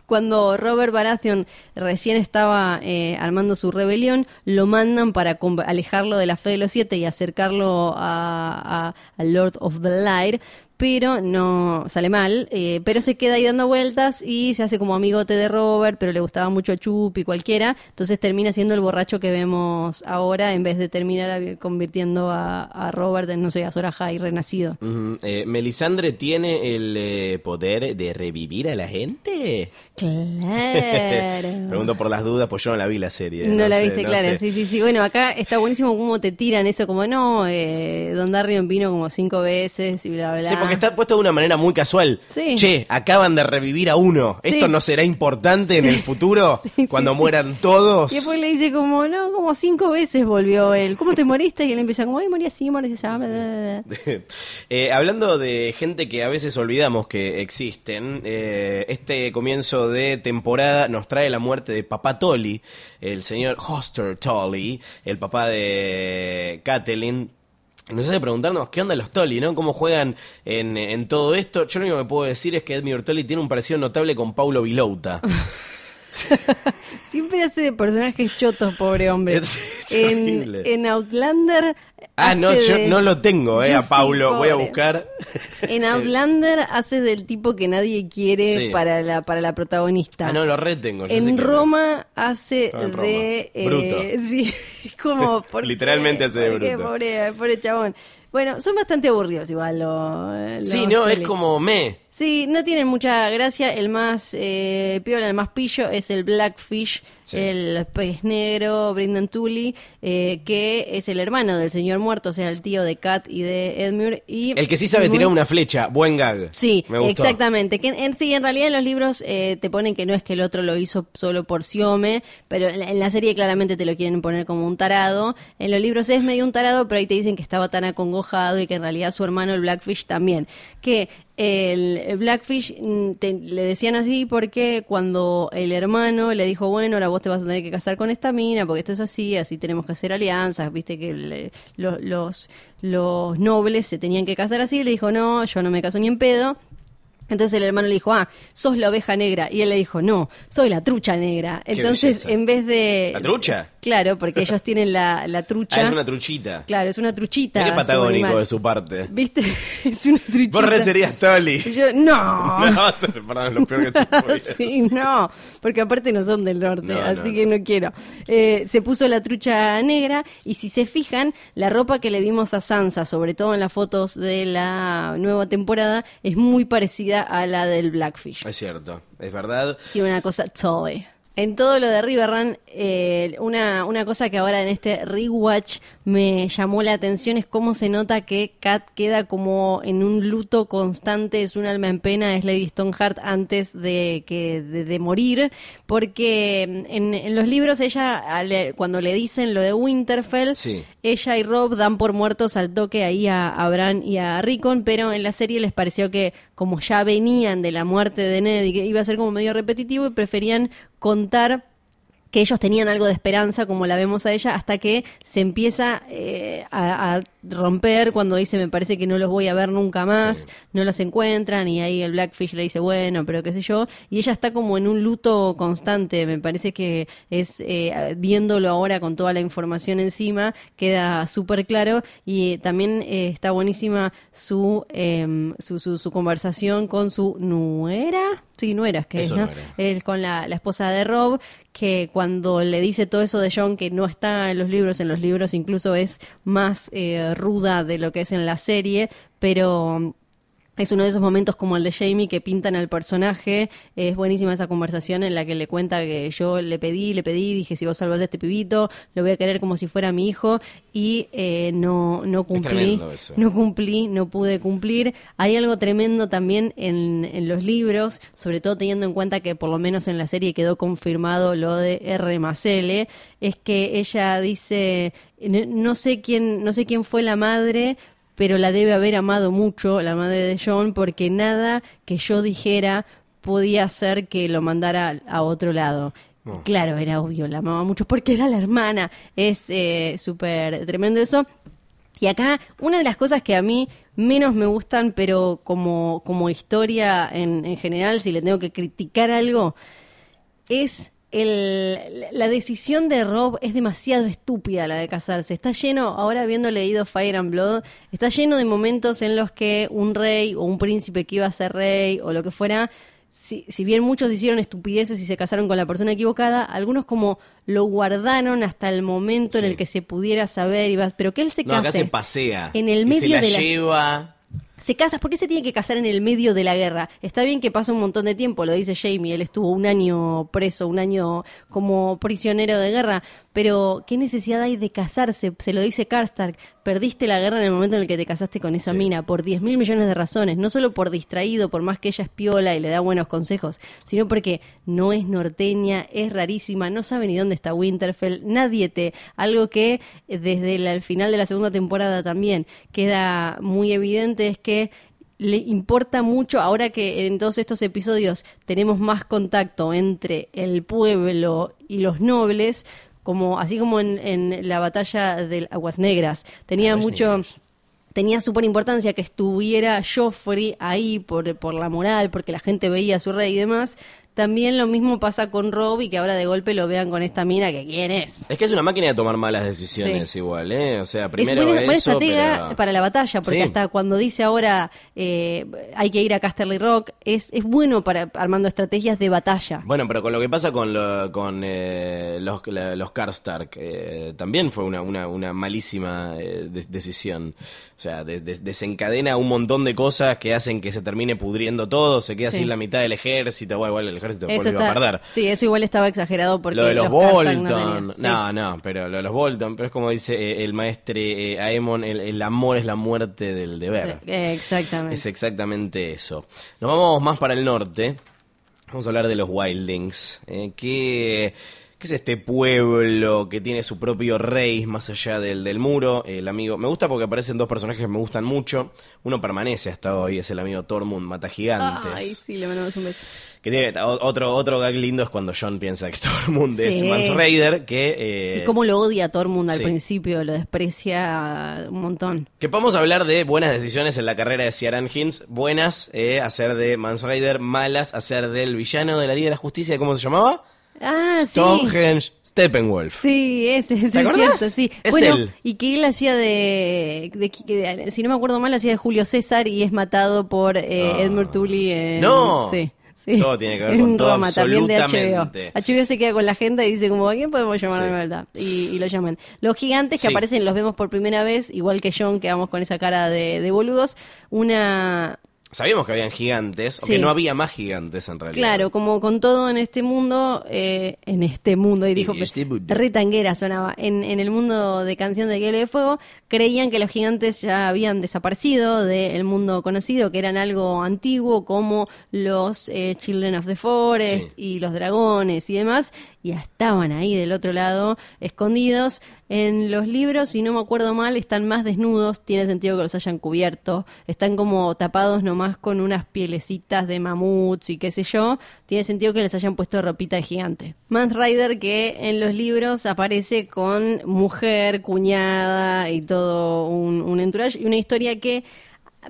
cuando Robert Baratheon recién estaba eh, armando su rebelión, lo mandan para alejarlo de la fe de los siete y acercarlo a, a- al Lord of the Light, pero no sale mal, eh, pero se queda ahí dando vueltas y se hace como amigote de Robert, pero le gustaba mucho Chup y cualquiera, entonces termina siendo el borracho que vemos ahora en vez de terminar a- convirtiendo a, a Robert en, no sé, a Sora High renacido. Eh, ¿Melisandre tiene el eh, poder de revivir a la gente? Claro. Pregunto por las dudas, pues yo no la vi la serie. No, la sé, viste, no claro. sé. Sí, sí, sí. Bueno, acá está buenísimo cómo te tiran eso, como no, eh, Don Darrion vino como cinco veces y bla, bla. Sí, porque está puesto de una manera muy casual. Sí. Che, acaban de revivir a uno. ¿Esto Sí. no será importante en el futuro? Cuando mueran todos. Y después le dice como, no, como cinco veces volvió él. ¿Cómo te moriste? Y él empieza como, ay, morí así, morí así. bla, bla, bla, bla". Eh, hablando de gente que a veces olvidamos que existen, eh, este comienzo de temporada nos trae la muerte de Papá Tolly, el señor Hoster Tolly, el papá de Catelyn. Nos hace preguntarnos qué onda los Tolly, ¿no? ¿Cómo juegan en, en todo esto? Yo lo único que puedo decir es que Edmure Tolly tiene un parecido notable con Paulo Vilouta. Siempre hace de personajes chotos, pobre hombre. Es en, en Outlander. Ah, no, yo de- no lo tengo, eh, Yo a Paulo. Voy a buscar. En Outlander hace del tipo que nadie quiere Sí. para la para la protagonista. Ah, no, lo retengo. en es. Roma hace Ah, en Roma. de eh, Bruto. sí, es como ¿por Literalmente hace de bruto. Pobre, pobre chabón. Bueno, son bastante aburridos igual los. Sí, no, es como me. Sí, no tienen mucha gracia. El más eh, piola, el más pillo es el Blackfish, Sí. el pez negro, Brendan Tully, eh, que es el hermano del señor muerto, o sea, el tío de Kat y de Edmure. Y El que sí sabe tirar una flecha. Buen gag. Sí, Me gustó. exactamente. Que en, sí, en realidad en los libros eh, te ponen que no es que el otro lo hizo solo por Siome, pero en la, en la serie claramente te lo quieren poner como un tarado. En los libros es medio un tarado, pero ahí te dicen que estaba tan acongojado y que en realidad su hermano, el Blackfish, también. Que el Blackfish mm, te- le decían así porque cuando el hermano le dijo, bueno, ahora vos te vas a tener que casar con esta mina, porque esto es así, así tenemos que hacer alianzas, viste que lo- los, los nobles se tenían que casar así, le dijo, no, yo no me caso ni en pedo. Entonces el hermano le dijo, ah, sos la oveja negra. Y él le dijo, no, soy la trucha negra. Entonces, en vez de... ¿La trucha? Claro, porque ellos tienen la, la trucha. Ah, es una truchita. Claro, es una truchita. Qué patagónico de su parte. ¿Viste? es una truchita. Vos re serías Toli. Y yo, no. No, perdón, lo peor que te sí, no, porque aparte no son del norte, No, así no, que no quiero. Eh, se puso la trucha negra y si se fijan, la ropa que le vimos a Sansa, sobre todo en las fotos de la nueva temporada, es muy parecida a la del Blackfish. Es cierto, es verdad. Tiene una cosa toy. En todo lo de Riverrun, eh, una, una cosa que ahora en este rewatch me llamó la atención es cómo se nota que Kat queda como en un luto constante, es un alma en pena, es Lady Stoneheart antes de, que, de, de morir, porque en, en los libros ella, cuando le dicen lo de Winterfell, Sí. ella y Rob dan por muertos al toque ahí a, a Bran y a Rickon, pero en la serie les pareció que como ya venían de la muerte de Ned y que iba a ser como medio repetitivo y preferían contar que ellos tenían algo de esperanza, como la vemos a ella, hasta que se empieza eh, a, a romper cuando dice, me parece que no los voy a ver nunca más, Sí. no los encuentran, y ahí el Blackfish le dice, bueno, pero qué sé yo, y ella está como en un luto constante, me parece que es, eh, viéndolo ahora con toda la información encima, queda súper claro, y también eh, está buenísima su, em, su, su, su conversación con su nuera, sí, nuera, que es, ¿no? con la, la esposa de Rob, que cuando le dice todo eso de John, que no está en los libros, en los libros incluso es más eh, ruda de lo que es en la serie, pero es uno de esos momentos como el de Jamie que pintan al personaje. Es buenísima esa conversación en la que le cuenta que yo le pedí, le pedí, dije si vos salvas a este pibito, lo voy a querer como si fuera mi hijo y eh, no, no cumplí. No cumplí, no pude cumplir. Hay algo tremendo también en, en los libros, sobre todo teniendo en cuenta que por lo menos en la serie quedó confirmado lo de R más L, es que ella dice, no, no sé quién, no sé quién fue la madre, pero la debe haber amado mucho, la madre de John, porque nada que yo dijera podía hacer que lo mandara a otro lado. Claro, era obvio, la amaba mucho porque era la hermana. Es eh, súper tremendo eso. Y acá, una de las cosas que a mí menos me gustan, pero como, como historia en, en general, si le tengo que criticar algo, es el, la decisión de Rob es demasiado estúpida la de casarse. Está lleno, ahora habiendo leído Fire and Blood, está lleno de momentos en los que un rey o un príncipe que iba a ser rey o lo que fuera, si, si bien muchos hicieron estupideces y se casaron con la persona equivocada, algunos como lo guardaron hasta el momento en el que se pudiera saber, y va- pero que él se No, acá case se pasea. en el y medio se la de la lleva. Se casa, ¿por qué se tiene que casar en el medio de la guerra? Está bien que pasa un montón de tiempo, lo dice Jamie, él estuvo un año preso, un año como prisionero de guerra, pero ¿qué necesidad hay de casarse? Se lo dice Karstark, perdiste la guerra en el momento en el que te casaste con esa Sí. mina, por 10 mil millones de razones, no solo por distraído, por más que ella es piola y le da buenos consejos, sino porque no es norteña, es rarísima, no sabe ni dónde está Winterfell, nadie te, algo que eh, desde el, al final de la segunda temporada también queda muy evidente es que le importa mucho ahora que en todos estos episodios tenemos más contacto entre el pueblo y los nobles, como así como en, en la batalla de Aguas Negras. Tenía Aguas mucho Negras. tenía súper importancia que estuviera Joffrey ahí por, por la moral, porque la gente veía a su rey y demás. También lo mismo pasa con Rob y que ahora de golpe lo vean con esta mina que quién es. Es que es una máquina de tomar malas decisiones igual, ¿eh? O sea, Es primero buena, buena eso, estratega pero- para la batalla, porque Sí. hasta cuando dice ahora eh, hay que ir a Casterly Rock, es, es bueno para armando estrategias de batalla. Bueno, pero con lo que pasa con, lo- con eh, los, la- los Karstark, eh, también fue una, una, una malísima eh, de- decisión. O sea, de- de- desencadena un montón de cosas que hacen que se termine pudriendo todo, se queda Sí. sin la mitad del ejército, bueno, igual el ejército Eso volvió a está- perder. Sí, eso igual estaba exagerado porque lo de los, Bolton, no no, tenían- sí. no, pero lo de los Bolton, pero es como dice eh, el maestre eh, Aemon, el, el amor es la muerte del deber. Eh, Exactamente. Es exactamente eso. Nos vamos más para el norte. Vamos a hablar de los Wildlings. Eh, ¿qué, qué es este pueblo que tiene su propio rey más allá del, del muro? El amigo. Me gusta porque aparecen dos personajes que me gustan mucho. Uno permanece hasta hoy, es el amigo Tormund Mata Gigantes. Ay, sí, le mandamos un beso. Que tiene otro, otro gag lindo es cuando John piensa que Tormund es Sí. Mans Raider, que. eh, Y cómo lo odia Tormund al sí. principio, lo desprecia un montón. Que podemos hablar de buenas decisiones en la carrera de Ciaran Hinds. Buenas, eh, hacer de Mans Raider. Malas, hacer del villano de la Liga de la Justicia. ¿Cómo se llamaba? Ah, sí. Stonehenge Steppenwolf. Sí, ese, ese ¿Te es acordás? cierto, sí. Es bueno, él. y que él hacía de, de- de- si no me acuerdo mal, hacía de Julio César y es matado por eh, Ah. Edmund Tully en... No. Sí. sí. Todo tiene que ver con todo, Roma, también de HBO. HBO se queda con la agenda y dice como, ¿a quién podemos llamar Sí. de verdad? Y, y lo llaman. Los gigantes que Sí. aparecen, los vemos por primera vez, igual que John, que vamos con esa cara de, de boludos. Una... Sabíamos que habían gigantes, o Sí. que no había más gigantes en realidad. Claro, como con todo en este mundo, eh, en este mundo, y dijo, este mundo. re tanguera sonaba, en, en el mundo de canción de Hielo de Fuego, creían que los gigantes ya habían desaparecido del mundo conocido, que eran algo antiguo, como los eh, Children of the Forest Sí. y los dragones y demás, ya estaban ahí del otro lado, escondidos. En los libros, si no me acuerdo mal, están más desnudos, tiene sentido que los hayan cubierto, están como tapados nomás con unas pielecitas de mamuts y qué sé yo, tiene sentido que les hayan puesto ropita de gigante. Mans Rider que en los libros aparece con mujer, cuñada y todo un, un entourage y una historia que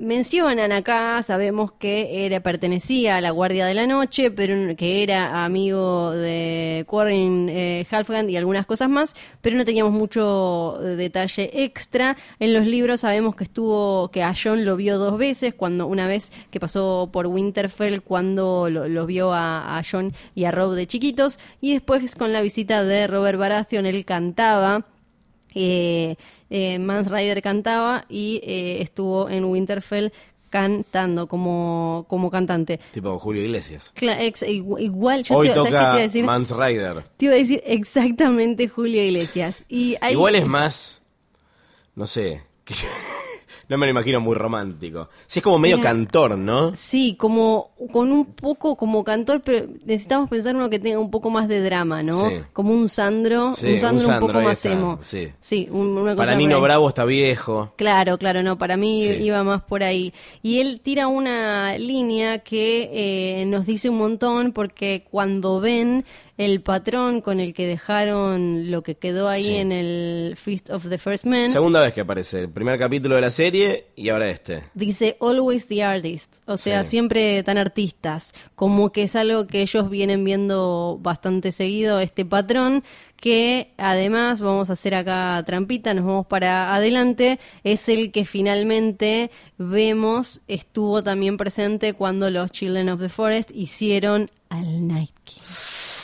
Mencionan acá, sabemos que era pertenecía a la Guardia de la Noche, pero que era amigo de Quarren eh, y algunas cosas más, pero no teníamos mucho eh, detalle extra. En los libros sabemos que estuvo, que a John lo vio dos veces, cuando una vez que pasó por Winterfell, cuando lo, lo vio a, a John y a Rob de chiquitos, y después con la visita de Robert Baratheon, él cantaba eh, eh, Mans Rider cantaba y eh, estuvo en Winterfell cantando como, como cantante. Tipo Julio Iglesias. Ex- igu- igual, yo Hoy te, ¿sabes qué te toca iba a decir? Mans Rider. Te iba a decir exactamente Julio Iglesias. Y hay- Igual es más. No sé. que- no me lo imagino muy romántico. Sí, es como medio cantor, ¿no? Sí, como con un poco como cantor, pero necesitamos pensar uno que tenga un poco más de drama, ¿no? Sí. Como un Sandro, Sí, un un Sandro un, poco más está, emo. sí. un- una cosa Para Nino. Bravo está viejo. Claro, claro, no, para mí iba más por ahí. Y él tira una línea que eh, nos dice un montón porque cuando ven el patrón con el que dejaron lo que quedó ahí Sí. en el Feast of the First Men, Segunda vez que aparece. El primer capítulo de la serie y ahora este. dice always the artist, o sea, Sí. siempre tan artistas, como que es algo que ellos vienen viendo bastante seguido, este patrón, que además, vamos a hacer acá trampita, nos vamos para adelante, es el que finalmente vemos estuvo también presente cuando los Children of the Forest hicieron al Night King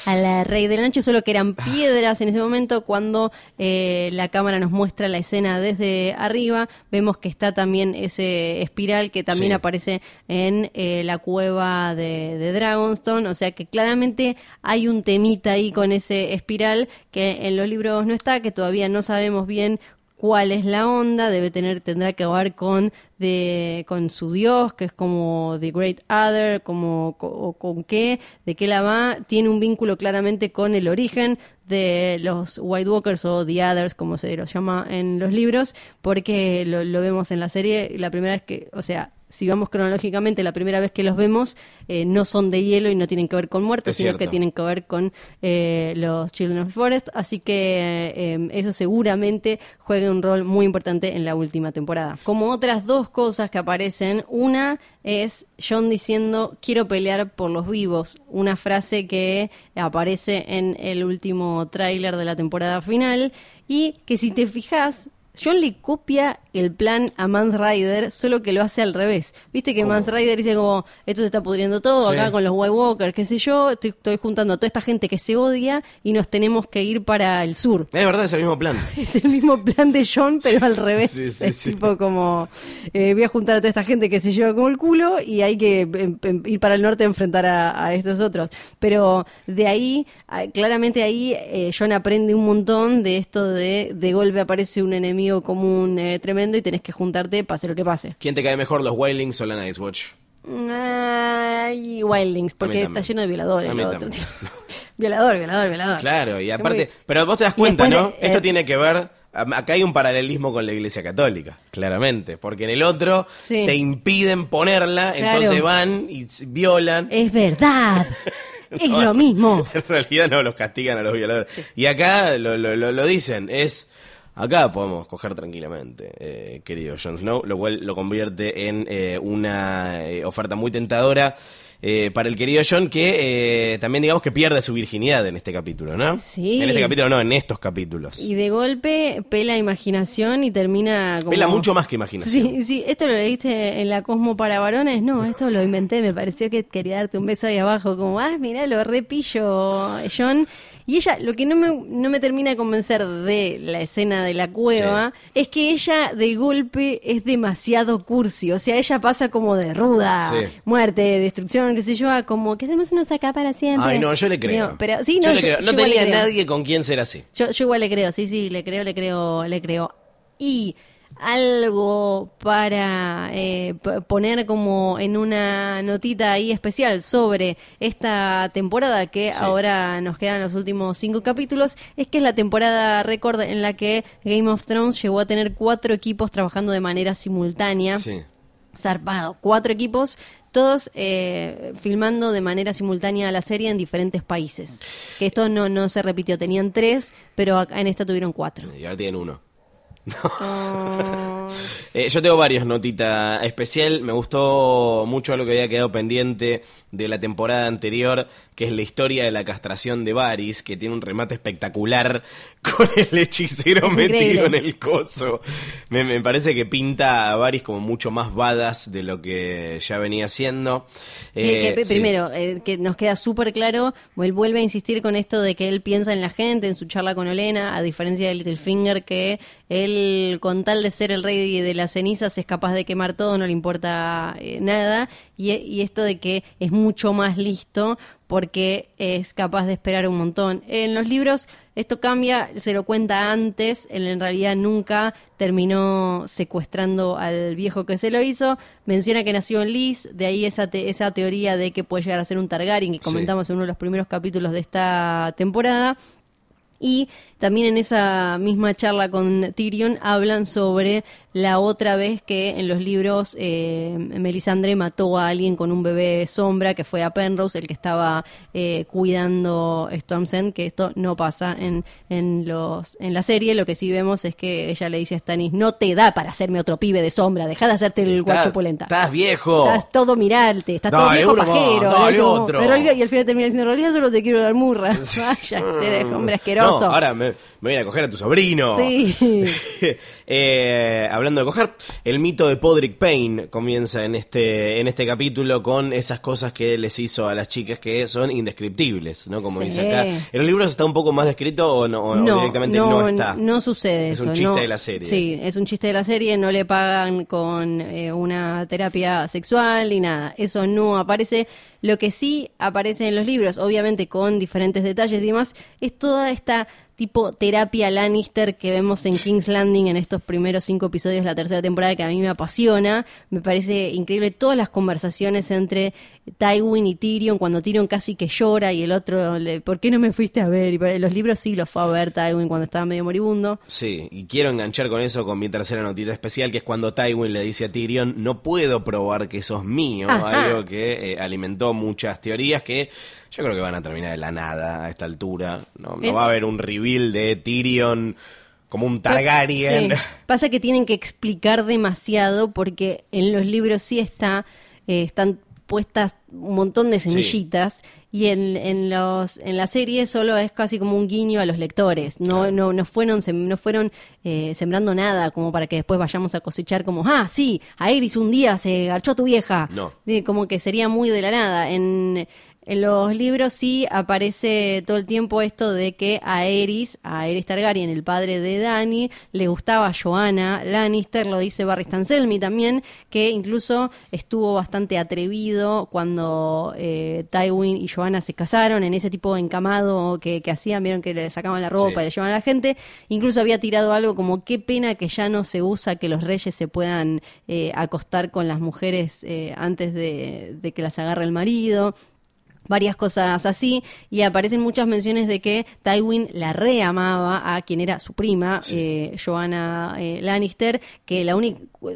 a la Rey de la Noche, solo que eran piedras en ese momento. Cuando eh, la cámara nos muestra la escena desde arriba, vemos que está también ese espiral que también Sí. aparece en eh, la cueva de, de Dragonstone. O sea que claramente hay un temita ahí con ese espiral que en los libros no está, que todavía no sabemos bien cuál es la onda, debe tener, tendrá que ver con de, con su dios, que es como The Great Other, como co- o con qué, de qué la va, tiene un vínculo claramente con el origen de los White Walkers o The Others, como se los llama en los libros, porque lo, lo vemos en la serie, la primera vez que, o sea, si vamos cronológicamente, la primera vez que los vemos, eh, no son de hielo y no tienen que ver con muertos, Es sino cierto. que tienen que ver con eh, los Children of the Forest. Así que eh, eso seguramente juega un rol muy importante en la última temporada. Como otras dos cosas que aparecen, una es John diciendo quiero pelear por los vivos, una frase que aparece en el último tráiler de la temporada final y que si te fijas John le copia el plan a Mans Rider, solo que lo hace al revés. Viste que ¿Cómo? Mans Rider dice como, esto se está pudriendo todo Sí. acá con los White Walkers, qué sé yo, estoy, estoy juntando a toda esta gente que se odia y nos tenemos que ir para el sur. Es verdad, es el mismo plan. Es el mismo plan de John, pero al revés. Sí, es tipo como, eh, voy a juntar a toda esta gente que se lleva como el culo y hay que em, em, ir para el norte a enfrentar a, a estos otros. Pero de ahí, a- claramente ahí, eh, John aprende un montón de esto de de golpe aparece un enemigo común eh, tremendo y tenés que juntarte, pase lo que pase. ¿Quién te cae mejor, los Wildlings o la Night's Watch? Ay, Wildlings, porque está lleno de violadores. Lo otro, tío. violador, violador, violador. Claro, y aparte, muy- pero vos te das cuenta, después ¿no? Esto eh, tiene que ver, acá hay un paralelismo con la Iglesia Católica, claramente, porque en el otro Sí. te impiden ponerla, Claro. entonces van y violan. Es verdad. es No, lo mismo. En realidad no los castigan a los violadores. Y acá lo, lo- lo- lo dicen, es... Acá podemos coger tranquilamente, eh, querido Jon Snow, lo cual lo convierte en eh, una eh, oferta muy tentadora eh, para el querido Jon, que eh, también digamos que pierde su virginidad en este capítulo, ¿no? Sí. En este capítulo no, en estos capítulos. Y de golpe pela imaginación y termina como... Pela mucho más que imaginación. Sí, sí, esto lo leíste en la Cosmo para varones. No, esto lo inventé. Me pareció que quería darte un beso ahí abajo. Como, ah, mirá, lo repillo, John. Y ella, lo que no me, no me termina de convencer de la escena de la cueva es que ella de golpe es demasiado cursi. O sea, ella pasa como de ruda, Sí. muerte, destrucción, qué sé yo, a como quedémonos acá para siempre. Ay, no, yo le creo. Digo, pero, sí, yo no, le yo- creo. yo No le tenía nadie con quien ser así. Yo, yo igual le creo, sí, sí, le creo, le creo, le creo. Y algo para eh, poner como en una notita ahí especial sobre esta temporada que Sí. ahora nos quedan los últimos cinco capítulos, es que es la temporada récord en la que Game of Thrones llegó a tener cuatro equipos trabajando de manera simultánea Sí. zarpado. Cuatro equipos, todos eh, filmando de manera simultánea la serie en diferentes países. Que esto no, no se repitió, tenían tres, pero acá en esta tuvieron cuatro. Y ahora tienen uno. Oh. Eh, yo tengo varios notita especial. Me gustó mucho lo que había quedado pendiente de la temporada anterior, que es la historia de la castración de Varys, que tiene un remate espectacular con el hechicero Es metido en el coso. Me, me parece que pinta a Varys como mucho más badass de lo que ya venía haciendo. Que, Eh, sí. primero, eh, que nos queda súper claro, él vuelve a insistir con esto de que él piensa en la gente, en su charla con Olena, a diferencia de Littlefinger, que él, con tal de ser el rey de las cenizas, es capaz de quemar todo, no le importa eh, nada, y, y esto de que es mucho más listo porque es capaz de esperar un montón. En los libros esto cambia, se lo cuenta antes, él en realidad nunca terminó secuestrando al viejo que se lo hizo, menciona que nació en Liz, de ahí esa, te- esa teoría de que puede llegar a ser un Targaryen que Sí. comentamos en uno de los primeros capítulos de esta temporada. Y también en esa misma charla con Tyrion hablan sobre la otra vez que en los libros eh, Melisandre mató a alguien con un bebé sombra, que fue a Penrose, el que estaba eh, cuidando Storm's End, que esto no pasa en, en, los, en la serie. Lo que sí vemos es que ella le dice a Stannis, no te da para hacerme otro pibe de sombra, deja de hacerte el Estás- guacho polenta. Estás viejo. Estás todo mirarte, estás todo Dale, viejo uno pajero. dale Eso, otro. realidad- y al final termina diciendo, en realidad solo te quiero dar murra. Vaya, eres hombre asqueroso. No, ahora me, me voy a ir a coger a tu sobrino. Sí. Eh, hablando de coger, el mito de Podrick Payne comienza en este, en este capítulo con esas cosas que les hizo a las chicas que son indescriptibles, ¿no? Como Sí. dice acá. ¿En los libros está un poco más descrito o, no, o directamente no, está? no sucede Es eso. un chiste de la serie. Sí, es un chiste de la serie, no le pagan con eh, una terapia sexual ni nada. Eso no aparece. Lo que sí aparece en los libros, obviamente con diferentes detalles y demás, es toda esta tipo terapia Lannister que vemos en King's Landing en estos primeros cinco episodios de la tercera temporada que a mí me apasiona. Me parece increíble todas las conversaciones entre Tywin y Tyrion cuando Tyrion casi que llora y el otro, le, ¿por qué no me fuiste a ver? Y los libros sí los fue a ver Tywin cuando estaba medio moribundo. Sí, y quiero enganchar con eso con mi tercera notita especial, que es cuando Tywin le dice a Tyrion, no puedo probar que sos mío, algo que eh, alimentó muchas teorías que yo creo que van a terminar de la nada a esta altura. No, no va a haber un reveal de Tyrion como un Targaryen. Pasa que tienen que explicar demasiado porque en los libros sí está, eh, están puestas un montón de semillitas y en, en, los, en la serie solo es casi como un guiño a los lectores. No, no, no fueron, no fueron eh, sembrando nada como para que después vayamos a cosechar como, ah, sí, Aeris un día se garchó a tu vieja. No. como que sería muy de la nada. En, en los libros sí aparece todo el tiempo esto de que a Eris, a Eris Targaryen, el padre de Dani, le gustaba Joanna Lannister, lo dice Barry Stanselmi también, que incluso estuvo bastante atrevido cuando eh, Tywin y Joanna se casaron, en ese tipo de encamado que, hacían, vieron que le sacaban la ropa y le llevaban a la gente, incluso había tirado algo como qué pena que ya no se usa que los reyes se puedan eh, acostar con las mujeres eh, antes de que las agarre el marido varias cosas así y aparecen muchas menciones de que Tywin la reamaba a quien era su prima, eh, Joanna eh, Lannister, que la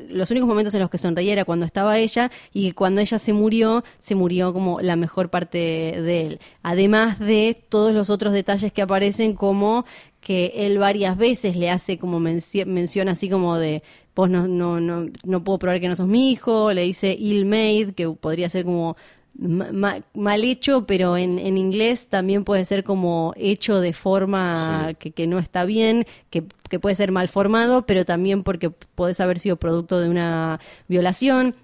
los únicos momentos en los que sonreía era cuando estaba ella y cuando ella se murió, se murió como la mejor parte de él. Además de todos los otros detalles que aparecen como que él varias veces le hace como mención así como de vos no, no, no, no puedo probar que no sos mi hijo, le dice ill made, que podría ser como mal hecho, pero en, en, inglés también puede ser como hecho de forma que, que, no está bien, que, que, puede ser mal formado, pero también porque puedes haber sido producto de una violación.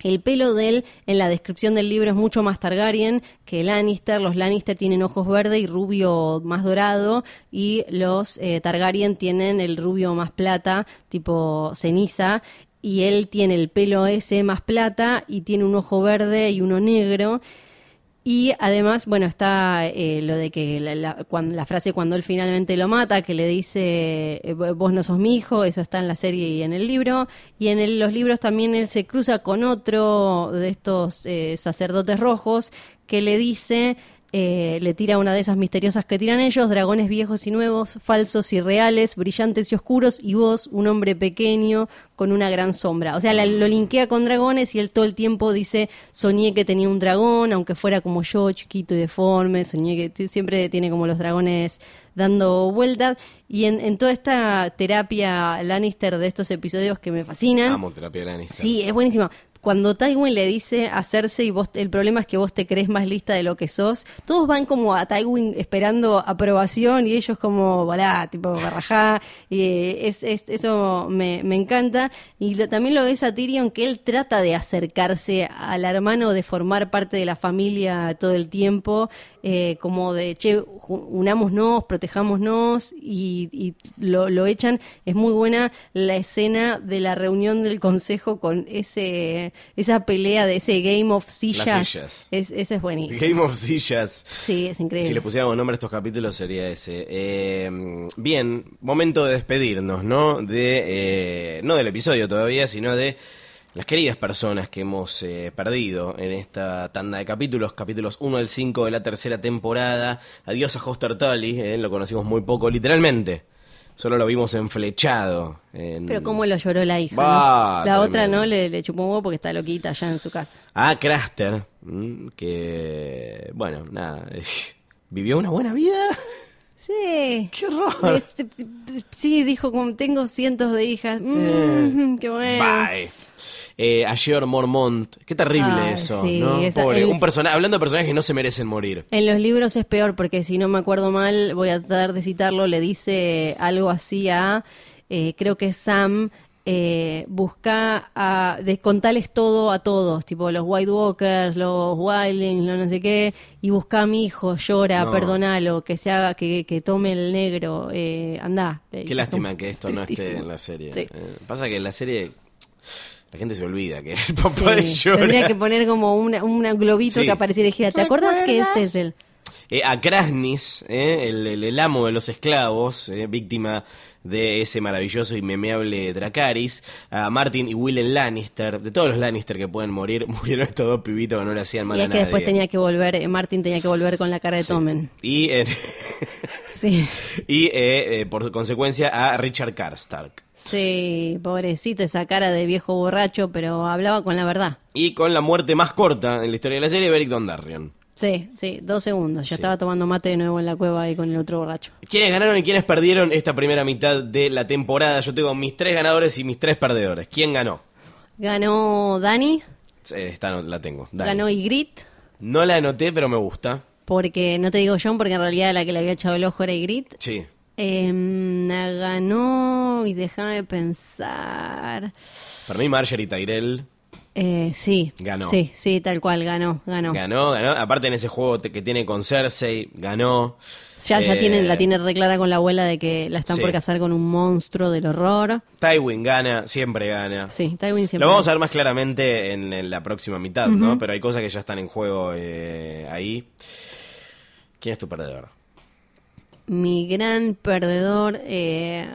El pelo de él en la descripción del libro es mucho más Targaryen que Lannister. Los Lannister tienen ojos verdes y rubio más dorado y los eh, Targaryen tienen el rubio más plata, tipo ceniza y él tiene el pelo ese más plata y tiene un ojo verde y uno negro. Y además, bueno, está eh, lo de que la, cuando, la frase cuando él finalmente lo mata, que le dice, eh, vos no sos mi hijo, eso está en la serie y en el libro. Y en los libros también él se cruza con otro de estos eh, sacerdotes rojos que le dice, eh, le tira una de esas misteriosas que tiran ellos, dragones viejos y nuevos, falsos y reales, brillantes y oscuros, y vos, un hombre pequeño con una gran sombra. O sea, lo linkea con dragones y él todo el tiempo dice, soñé que tenía un dragón, aunque fuera como yo, chiquito y deforme, soñé que siempre tiene como los dragones dando vueltas. Y en, toda esta terapia Lannister de estos episodios que me fascinan. Amo terapia Lannister. Sí, es buenísimo cuando Tywin le dice hacerse y vos, el problema es que vos te crees más lista de lo que sos, todos van como a Tywin esperando aprobación y ellos como, volá, tipo, barrajá, y eh, es, eso me, encanta. Y también lo ves a Tyrion que él trata de acercarse al hermano, de formar parte de la familia todo el tiempo, eh, como de, che, unámonos, protejámonos y, y lo, lo echan. Es muy buena la escena de la reunión del consejo con ese esa pelea de ese Game of Sillas. Es, ese es buenísimo. Game of Sillas. Sí, es increíble. Si le pusiéramos nombre a estos capítulos sería ese. Eh, bien, momento de despedirnos, ¿no? De, eh, no del episodio todavía, sino de las queridas personas que hemos eh, perdido en esta tanda de capítulos, capítulos 1 al 5 de la tercera temporada. Adiós a Hoster Tully, lo conocimos muy poco, literalmente solo lo vimos enflechado. Pero cómo lo lloró la hija. La otra no le, le chupó un huevo porque está loquita allá en su casa. Ah, Craster, mm, que, bueno, nada, vivió una buena vida. Sí. Qué horror. Este, sí, dijo, como tengo cientos de hijas. Mm, qué bueno. Bye eh, a Mormont. Qué terrible eso, ¿no? Pobre. un personaje, hablando de personajes que no se merecen morir. En los libros es peor porque si no me acuerdo mal, voy a tratar de citarlo, le dice algo así a, eh, creo que Sam, eh, busca a descontales todo a todos, tipo los White Walkers, los Wildlings, no sé qué, y busca a mi hijo, llora, perdonalo, que se haga, que, que tome el negro, eh, anda. Qué lástima que esto no esté en la serie. Eh, pasa que en la serie la gente se olvida que el papá de Jorah. Tendría que poner como un globito que apareciera y dijera, ¿te, acuerdas que este es el...? eh, a Krasnis, eh, el, el- el amo de los esclavos, eh, víctima de ese maravilloso y memeable Dracaris, a Martin y Willem Lannister, de todos los Lannister que pueden morir, murieron estos dos pibitos que no le hacían mal Y a es que nadie. después tenía que volver, eh, Martin tenía que volver con la cara de Tomen. Y, eh, Sí. y eh, eh, por consecuencia a Richard Karstark. Sí, pobrecito, esa cara de viejo borracho, pero hablaba con la verdad. Y con la muerte más corta en la historia de la serie, Beric Dondarrion. Sí, sí, dos segundos. Ya Sí. estaba tomando mate de nuevo en la cueva ahí con el otro borracho. ¿Quiénes ganaron y quiénes perdieron esta primera mitad de la temporada? Yo tengo mis tres ganadores y mis tres perdedores. ¿Quién ganó? Ganó Dani, Esta no la tengo. Dani. ganó Ygritte, No la anoté, pero me gusta. porque no te digo John, porque en realidad la que le había echado el ojo era Ygritte. Sí. Em, ganó, y déjame pensar. Para mí, Marjorie Tyrell Eh, sí, Ganó. Sí, sí, tal cual, ganó, ganó. ganó, ganó. Aparte, en ese juego que tiene con Cersei, ganó. Ya, ya Eh, tiene, la tiene reclara con la abuela de que la están Sí. por casar con un monstruo del horror. Tywin gana, siempre gana. Sí, Tywin siempre. Lo vamos a ver más claramente en, en la próxima mitad, ¿no? Pero hay cosas que ya están en juego eh, ahí. ¿Quién es tu perdedor? Mi gran perdedor, eh,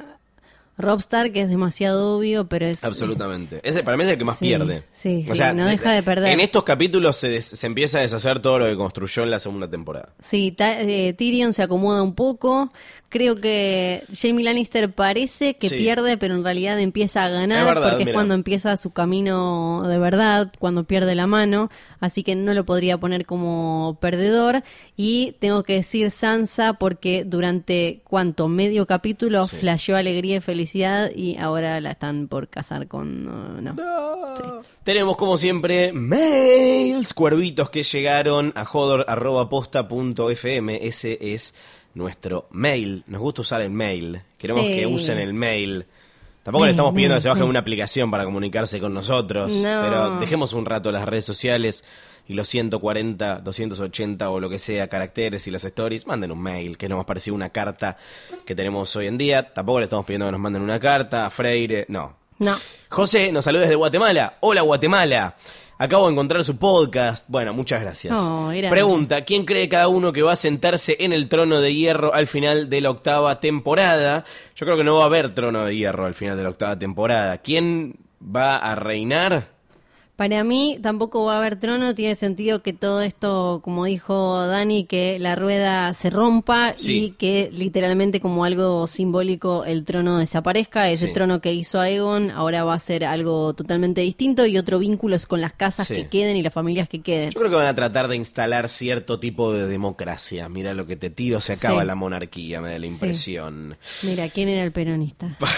Robstar, que es demasiado obvio, pero es... Absolutamente. Ese para mí es el que más Sí, pierde. sí, sí, no deja de perder. En estos capítulos se, des- se empieza a deshacer todo lo que construyó en la segunda temporada. Sí, Ta- eh, Tyrion se acomoda un poco. Creo que Jamie Lannister parece que Sí. pierde, pero en realidad empieza a ganar Es verdad, porque mira. es cuando empieza su camino de verdad, cuando pierde la mano. Así que no lo podría poner como perdedor. Y tengo que decir Sansa porque durante cuánto medio capítulo flasheó alegría y felicidad y ahora la están por casar con uh, no. Sí. Tenemos como siempre mails, cuervitos que llegaron a jodor.posta.fm. Ese es nuestro mail. Nos gusta usar el mail. Queremos Sí. que usen el mail. Tampoco le estamos pidiendo que se bajen una aplicación para comunicarse con nosotros. No. Pero dejemos un rato las redes sociales y los 140, 280 o lo que sea, caracteres y las stories. Manden un mail, que es lo más parecido a una carta que tenemos hoy en día. Tampoco le estamos pidiendo que nos manden una carta Freire. No, No. José nos saluda desde Guatemala. Hola Guatemala. Acabo de encontrar su podcast. Bueno, muchas gracias. Oh, gracias. Pregunta, ¿quién cree cada uno que va a sentarse en el trono de hierro al final de la octava temporada? Yo creo que no va a haber trono de hierro al final de la octava temporada. ¿Quién va a reinar? Para mí tampoco va a haber trono, tiene sentido que todo esto, como dijo Dani, que la rueda se rompa Sí. y que literalmente como algo simbólico el trono desaparezca. Ese Sí. trono que hizo Aegon ahora va a ser algo totalmente distinto y otro vínculo es con las casas Sí. que queden y las familias que queden. Yo creo que van a tratar de instalar cierto tipo de democracia. Mira lo que te tiro, se acaba la monarquía, me da la impresión. Mira, ¿quién era el peronista?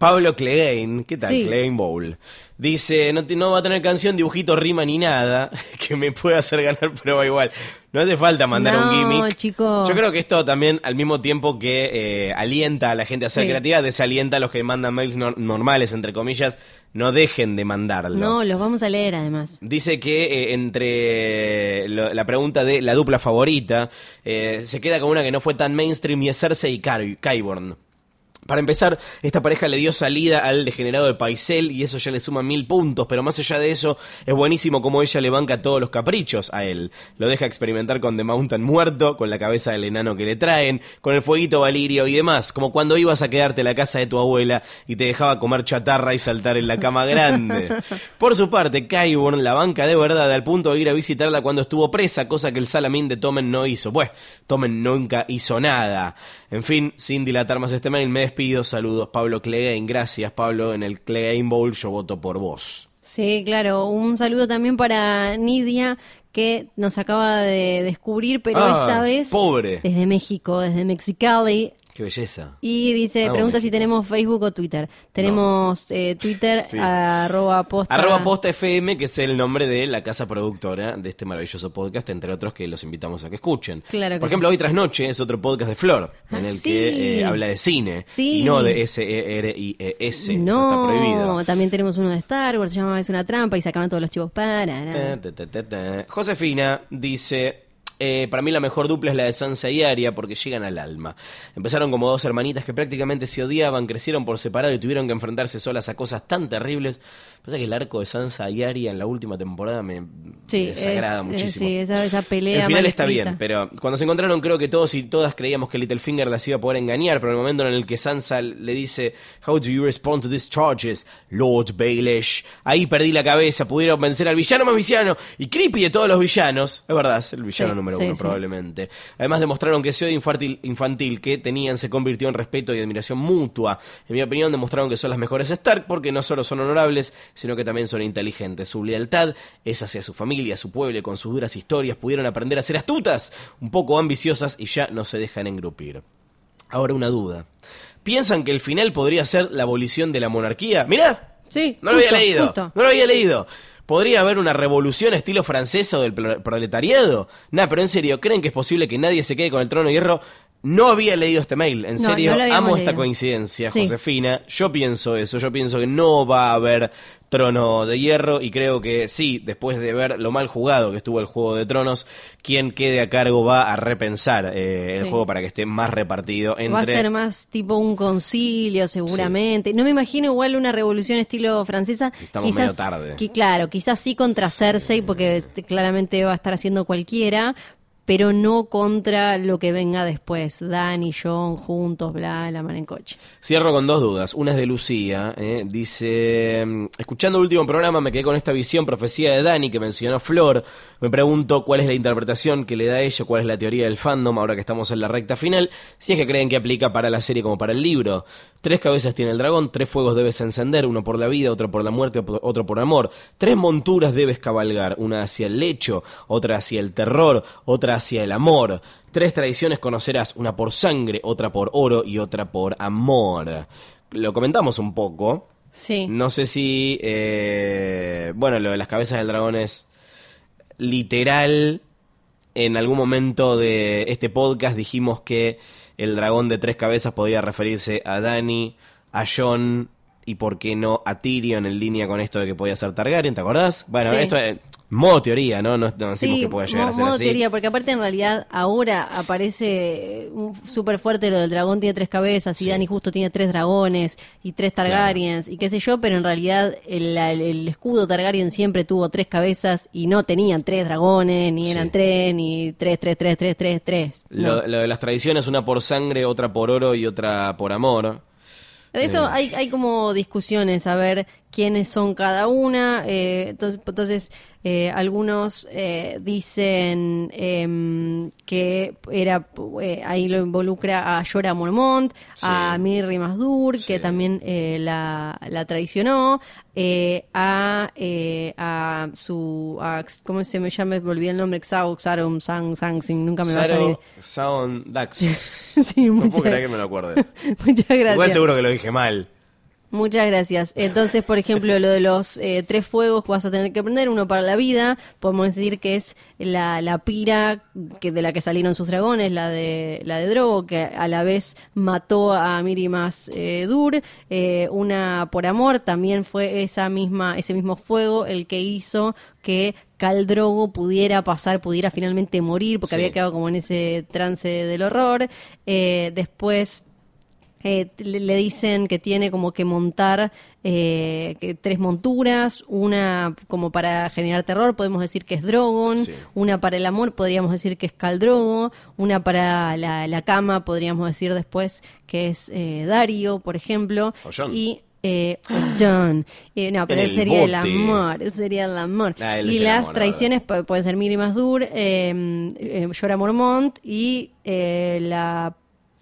Pablo Clegain, ¿qué tal? Sí. Clegain Bowl. Dice, no, te- no va a tener canción, dibujito, rima ni nada, que me pueda hacer ganar prueba igual. No hace falta mandar un No, gimmick. chicos. Yo creo que esto también, al mismo tiempo que eh, alienta a la gente a ser Sí. creativa, desalienta a los que mandan mails nor- normales, entre comillas, no dejen de mandarlo. No, los vamos a leer además. Dice que eh, entre lo- la pregunta de la dupla favorita, eh, se queda con una que no fue tan mainstream y es Cersei y Ky- Qyburn. Para empezar, esta pareja le dio salida al degenerado de Paisel y eso ya le suma mil puntos, pero más allá de eso, es buenísimo como ella le banca todos los caprichos a él. Lo deja experimentar con The Mountain muerto, con la cabeza del enano que le traen, con el fueguito valirio y demás, como cuando ibas a quedarte en la casa de tu abuela y te dejaba comer chatarra y saltar en la cama grande. Por su parte, Qyburn la banca de verdad al punto de ir a visitarla cuando estuvo presa, cosa que el Salamín de Tomen no hizo. Pues, Tomen nunca hizo nada. En fin, sin dilatar más este mail, me despido. Saludos, Pablo Clegain. Gracias, Pablo. En el Clegain Bowl yo voto por vos. Sí, claro. Un saludo también para Nidia, que nos acaba de descubrir, pero Ah, esta vez pobre. desde México, desde Mexicali. Qué belleza. Y dice, Amo pregunta si tenemos Facebook o Twitter. Tenemos eh, Twitter, Sí. arroba posta. Arroba Posta FM, que es el nombre de la casa productora de este maravilloso podcast, entre otros que los invitamos a que escuchen. Claro que Por ejemplo, Hoy Tras Noche es otro podcast de Flor, en Ah, el sí. que eh, habla de cine Sí. y no de S-E-R-I-E-S. Eso No, está prohibido. también tenemos uno de Star Wars, se llama Es una trampa y sacaban todos los chivos para. Josefina dice, eh, para mí la mejor dupla es la de Sansa y Arya porque llegan al alma. Empezaron como dos hermanitas que prácticamente se odiaban, crecieron por separado y tuvieron que enfrentarse solas a cosas tan terribles. Pasa que el arco de Sansa y Arya en la última temporada me Sí, me desagrada es- eh, muchísimo. sí, esa, esa pelea. El final está escrita. bien, pero cuando se encontraron creo que todos y todas creíamos que Littlefinger las iba a poder engañar, pero en el momento en el que Sansa le dice How do you respond to these charges, Lord Baelish? Ahí perdí la cabeza, pudieron vencer al villano más villano y creepy de todos los villanos. Es verdad, es el villano Sí, número sí, uno sí. probablemente. Además demostraron que ese odio infantil, infantil que tenían se convirtió en respeto y admiración mutua. En mi opinión demostraron que son las mejores Stark porque no solo son honorables, sino que también son inteligentes. Su lealtad es hacia su familia, su pueblo y con sus duras historias pudieron aprender a ser astutas, un poco ambiciosas y ya no se dejan engrupir. Ahora una duda. ¿Piensan que el final podría ser la abolición de la monarquía? Mirá, Sí, no lo había leído. justo. No lo había leído. ¿Podría haber una revolución estilo francesa o del pro- proletariado? Nah, pero en serio, ¿creen que es posible que nadie se quede con el trono de hierro? No había leído este mail, en No, serio, no amo esta coincidencia, Sí. Josefina. Yo pienso eso, yo pienso que no va a haber trono de hierro y creo que sí, después de ver lo mal jugado que estuvo el Juego de Tronos, quien quede a cargo va a repensar eh, el Sí. juego para que esté más repartido entre... Va a ser más tipo un concilio, seguramente. No me imagino igual una revolución estilo francesa. Estamos quizás, medio tarde. claro, quizás sí contra Cersei, porque este, claramente va a estar haciendo cualquiera, pero no contra lo que venga después. Dan y John juntos, bla, la mar en coche. Cierro con dos dudas. Una es de Lucía. eh, Dice, mm, escuchando el último programa me quedé con esta visión, profecía de Dani que mencionó Flor. Me pregunto cuál es la interpretación que le da a ella, cuál es la teoría del fandom ahora que estamos en la recta final. Si es que creen que aplica para la serie como para el libro. Tres cabezas tiene el dragón, tres fuegos debes encender, uno por la vida, otro por la muerte, otro por amor. Tres monturas debes cabalgar, una hacia el lecho, otra hacia el terror, otra hacia el amor. Tres tradiciones conocerás, una por sangre, otra por oro y otra por amor. Lo comentamos un poco. Sí. No sé si, eh, bueno, lo de las cabezas del dragón es literal. En algún momento de este podcast dijimos que el dragón de tres cabezas podía referirse a Dani, a John y por qué no a Tyrion en línea con esto de que podía ser Targaryen, ¿te acordás? Bueno, Sí. esto es modo teoría, ¿no? No, no decimos Sí, que pueda llegar a ser modo así. teoría, porque aparte en realidad ahora aparece súper fuerte lo del dragón tiene tres cabezas y Sí. Dani justo tiene tres dragones y tres Targaryens y qué sé yo, pero en realidad el, el- el escudo Targaryen siempre tuvo tres cabezas y no tenían tres dragones, ni Sí. eran tres, ni tres, tres, tres, tres, tres, tres. Lo, No. lo de las tradiciones, una por sangre, otra por oro y otra por amor. De Eso Eh. hay, hay como discusiones, a ver quiénes son cada una. eh, entonces, entonces eh, algunos eh, dicen em, que era eh, ahí lo involucra a Jorah Mormont, Sí. a Mirri Masdur, Sí. que también eh, la, la traicionó, eh, a, eh, a su. A, ¿Cómo se me llama? Olvidé el nombre. Xao, Xarum, Sang, Sang, Sing, nunca me va a salir. Sound Daxos. Sí, no muchas- puedo creer que me lo acuerde. Muchas gracias. Igual seguro que lo dije mal. Muchas gracias. Entonces, por ejemplo, lo de los eh, tres fuegos que vas a tener que prender, uno para la vida, podemos decir que es la, la pira que de la que salieron sus dragones, la de la de Drogo, que a la vez mató a Mirimas eh, Dur. Eh, una por amor, también fue esa misma, ese mismo fuego el que hizo que Khal Drogo pudiera pasar, pudiera finalmente morir, porque Sí. había quedado como en ese trance del horror. Eh, después eh, le, dicen que tiene como que montar eh, que tres monturas, una como para generar terror, podemos decir que es Drogon, Sí. una para el amor, podríamos decir que es Caldrogo, una para la, la cama, podríamos decir después que es eh, Dario, por ejemplo, y eh, o Jon. Eh, no, pero él sería el amor, él sería el amor. Ah, y las amor, traiciones pu- pueden ser Miri Masdur, eh, eh, Jorah Mormont y eh, la...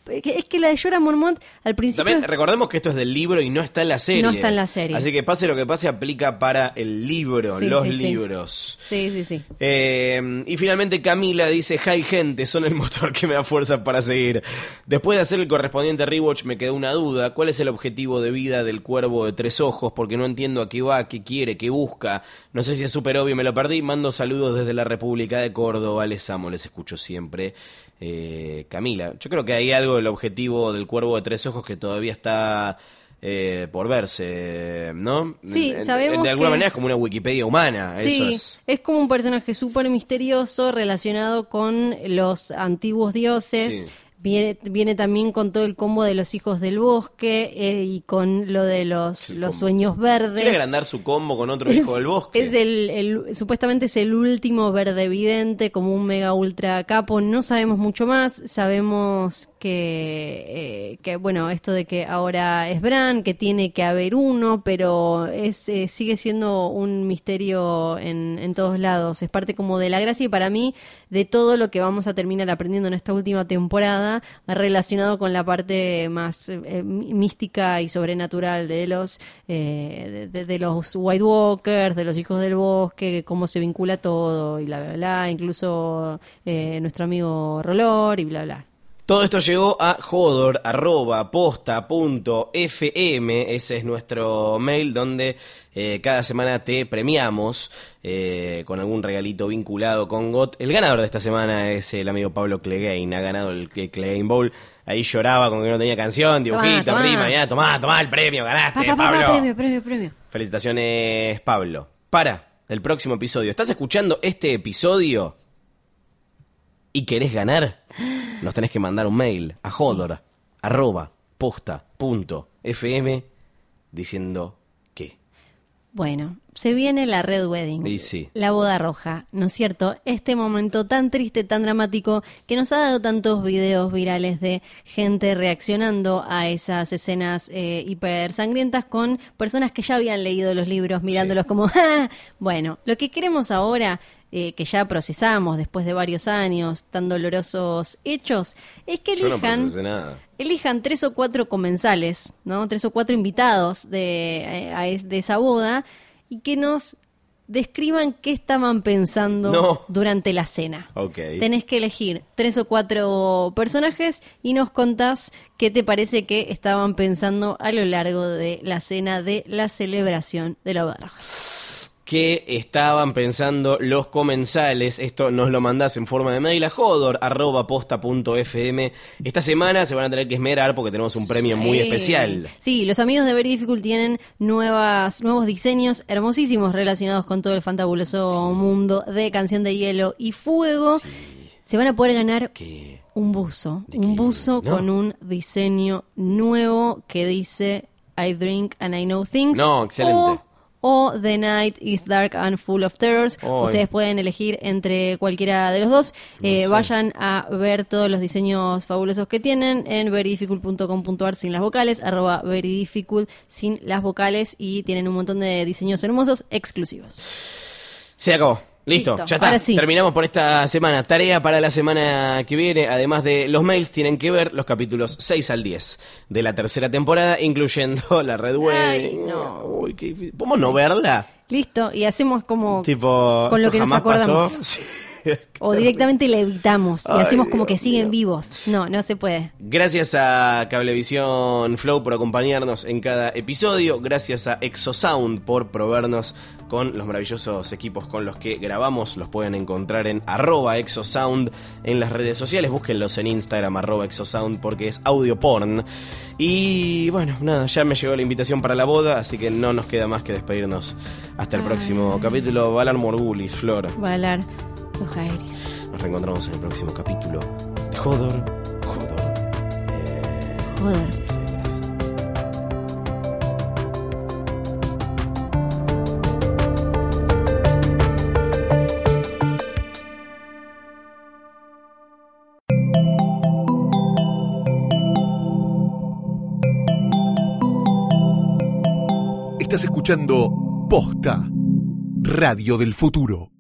Es que la de Jorah Mormont al principio... También recordemos que esto es del libro y no está en la serie. No está en la serie. Así que pase lo que pase, aplica para el libro, Sí, los sí, libros. Sí, sí, sí. Eh, y finalmente Camila dice, hi gente, son el motor que me da fuerza para seguir. Después de hacer el correspondiente rewatch me quedó una duda, ¿cuál es el objetivo de vida del cuervo de tres ojos? Porque no entiendo a qué va, qué quiere, qué busca. No sé si es súper obvio, me lo perdí. Mando saludos desde la República de Córdoba, les amo, les escucho siempre. Eh, Camila, yo creo que hay algo del objetivo del cuervo de tres ojos que todavía está... eh, por verse, ¿no? Sí, sabemos De alguna que- manera es como una Wikipedia humana. Sí, eso es. es. como un personaje súper misterioso relacionado con los antiguos dioses. Sí. Viene, viene también con todo el combo de los hijos del bosque eh, y con lo de los, el los combo. sueños verdes. Quiere agrandar su combo con otro hijo del bosque. Es el, el- supuestamente es el último verde evidente, como un mega ultra capo. No sabemos mucho más. Sabemos que, eh, que bueno, esto de que ahora es Bran, que tiene que haber uno, pero es eh, sigue siendo un misterio en, en todos lados. Es parte como de la gracia y para mí de todo lo que vamos a terminar aprendiendo en esta última temporada relacionado con la parte más eh, eh, mística y sobrenatural de los eh, de, de los White Walkers, de los hijos del bosque, cómo se vincula todo y bla bla bla, incluso eh, nuestro amigo Rolor y bla bla. Todo esto llegó a jodor, arroba, posta, punto, fm. Ese es nuestro mail donde eh, cada semana te premiamos eh, con algún regalito vinculado con GOT. El ganador de esta semana es el amigo Pablo Clegain. Ha ganado el Cle- Clegain Bowl. Ahí lloraba con que no tenía canción, dibujito, tomá. prima. Ya, tomá, tomá el premio, ganaste, Pa, pa, pa, pa, Pablo. premio, premio, premio. Felicitaciones, Pablo. Para el próximo episodio. ¿Estás escuchando este episodio y querés ganar? Nos tenés que mandar un mail a jodor, arroba, posta, punto, fm, diciendo que. Bueno, se viene la Red Wedding. Y sí. La boda roja, ¿no es cierto? Este momento tan triste, tan dramático, que nos ha dado tantos videos virales de gente reaccionando a esas escenas eh, hiper sangrientas con personas que ya habían leído los libros, mirándolos como, ¡Ah! Bueno, lo que queremos ahora, eh, que ya procesamos después de varios años, tan dolorosos hechos, es que no elijan elijan tres o cuatro comensales, ¿no? Tres o cuatro invitados de, eh, a de esa boda y que nos describan qué estaban pensando No. durante la cena. Tenés que elegir tres o cuatro personajes y nos contás qué te parece que estaban pensando a lo largo de la cena de la celebración de la boda roja. ¿Qué estaban pensando los comensales? Esto nos lo mandás en forma de mail a jodor, arroba, posta, punto, fm. Esta semana se van a tener que esmerar porque tenemos un premio muy especial. Sí, los amigos de Very Difficult tienen nuevas, nuevos diseños hermosísimos relacionados con todo el fantabuloso mundo de Canción de Hielo y Fuego. Se van a poder ganar ¿Qué? un buzo, ¿De un qué? buzo No. con un diseño nuevo que dice I drink and I know things. No, excelente. O, o The Night is Dark and Full of Terrors. Ustedes pueden elegir entre cualquiera de los dos. Eh. Vayan a ver todos los diseños fabulosos que tienen en veridifficult.com.ar sin las vocales, arroba veridifficult sin las vocales y tienen un montón de diseños hermosos exclusivos. Se acabó. Listo, Listo, ya está. sí. Terminamos por esta semana. Tarea para la semana que viene. Además de los mails, tienen que ver los capítulos 6 al 10 de la tercera temporada, incluyendo la Red Wedding. no. Uy, qué difícil. ¿Podemos no verla? Listo, y hacemos como Tipo. con lo que nos acordamos. pasó. Sí. O directamente la evitamos y Ay, hacemos como que siguen mío. vivos. No, no se puede. Gracias a Cablevisión Flow por acompañarnos en cada episodio. Gracias a Exosound por proveernos con los maravillosos equipos con los que grabamos. Los pueden encontrar en arroba Exosound en las redes sociales. Búsquenlos en Instagram arroba Exosound porque es audio porn. Y bueno, nada, ya me llegó la invitación para la boda, así que no nos queda más que despedirnos. Hasta el próximo capítulo. Valar Morgulis, Flor. Valar los. Nos reencontramos en el próximo capítulo de Jodor. Jodor. Eh. Estás escuchando Posta, Radio del Futuro.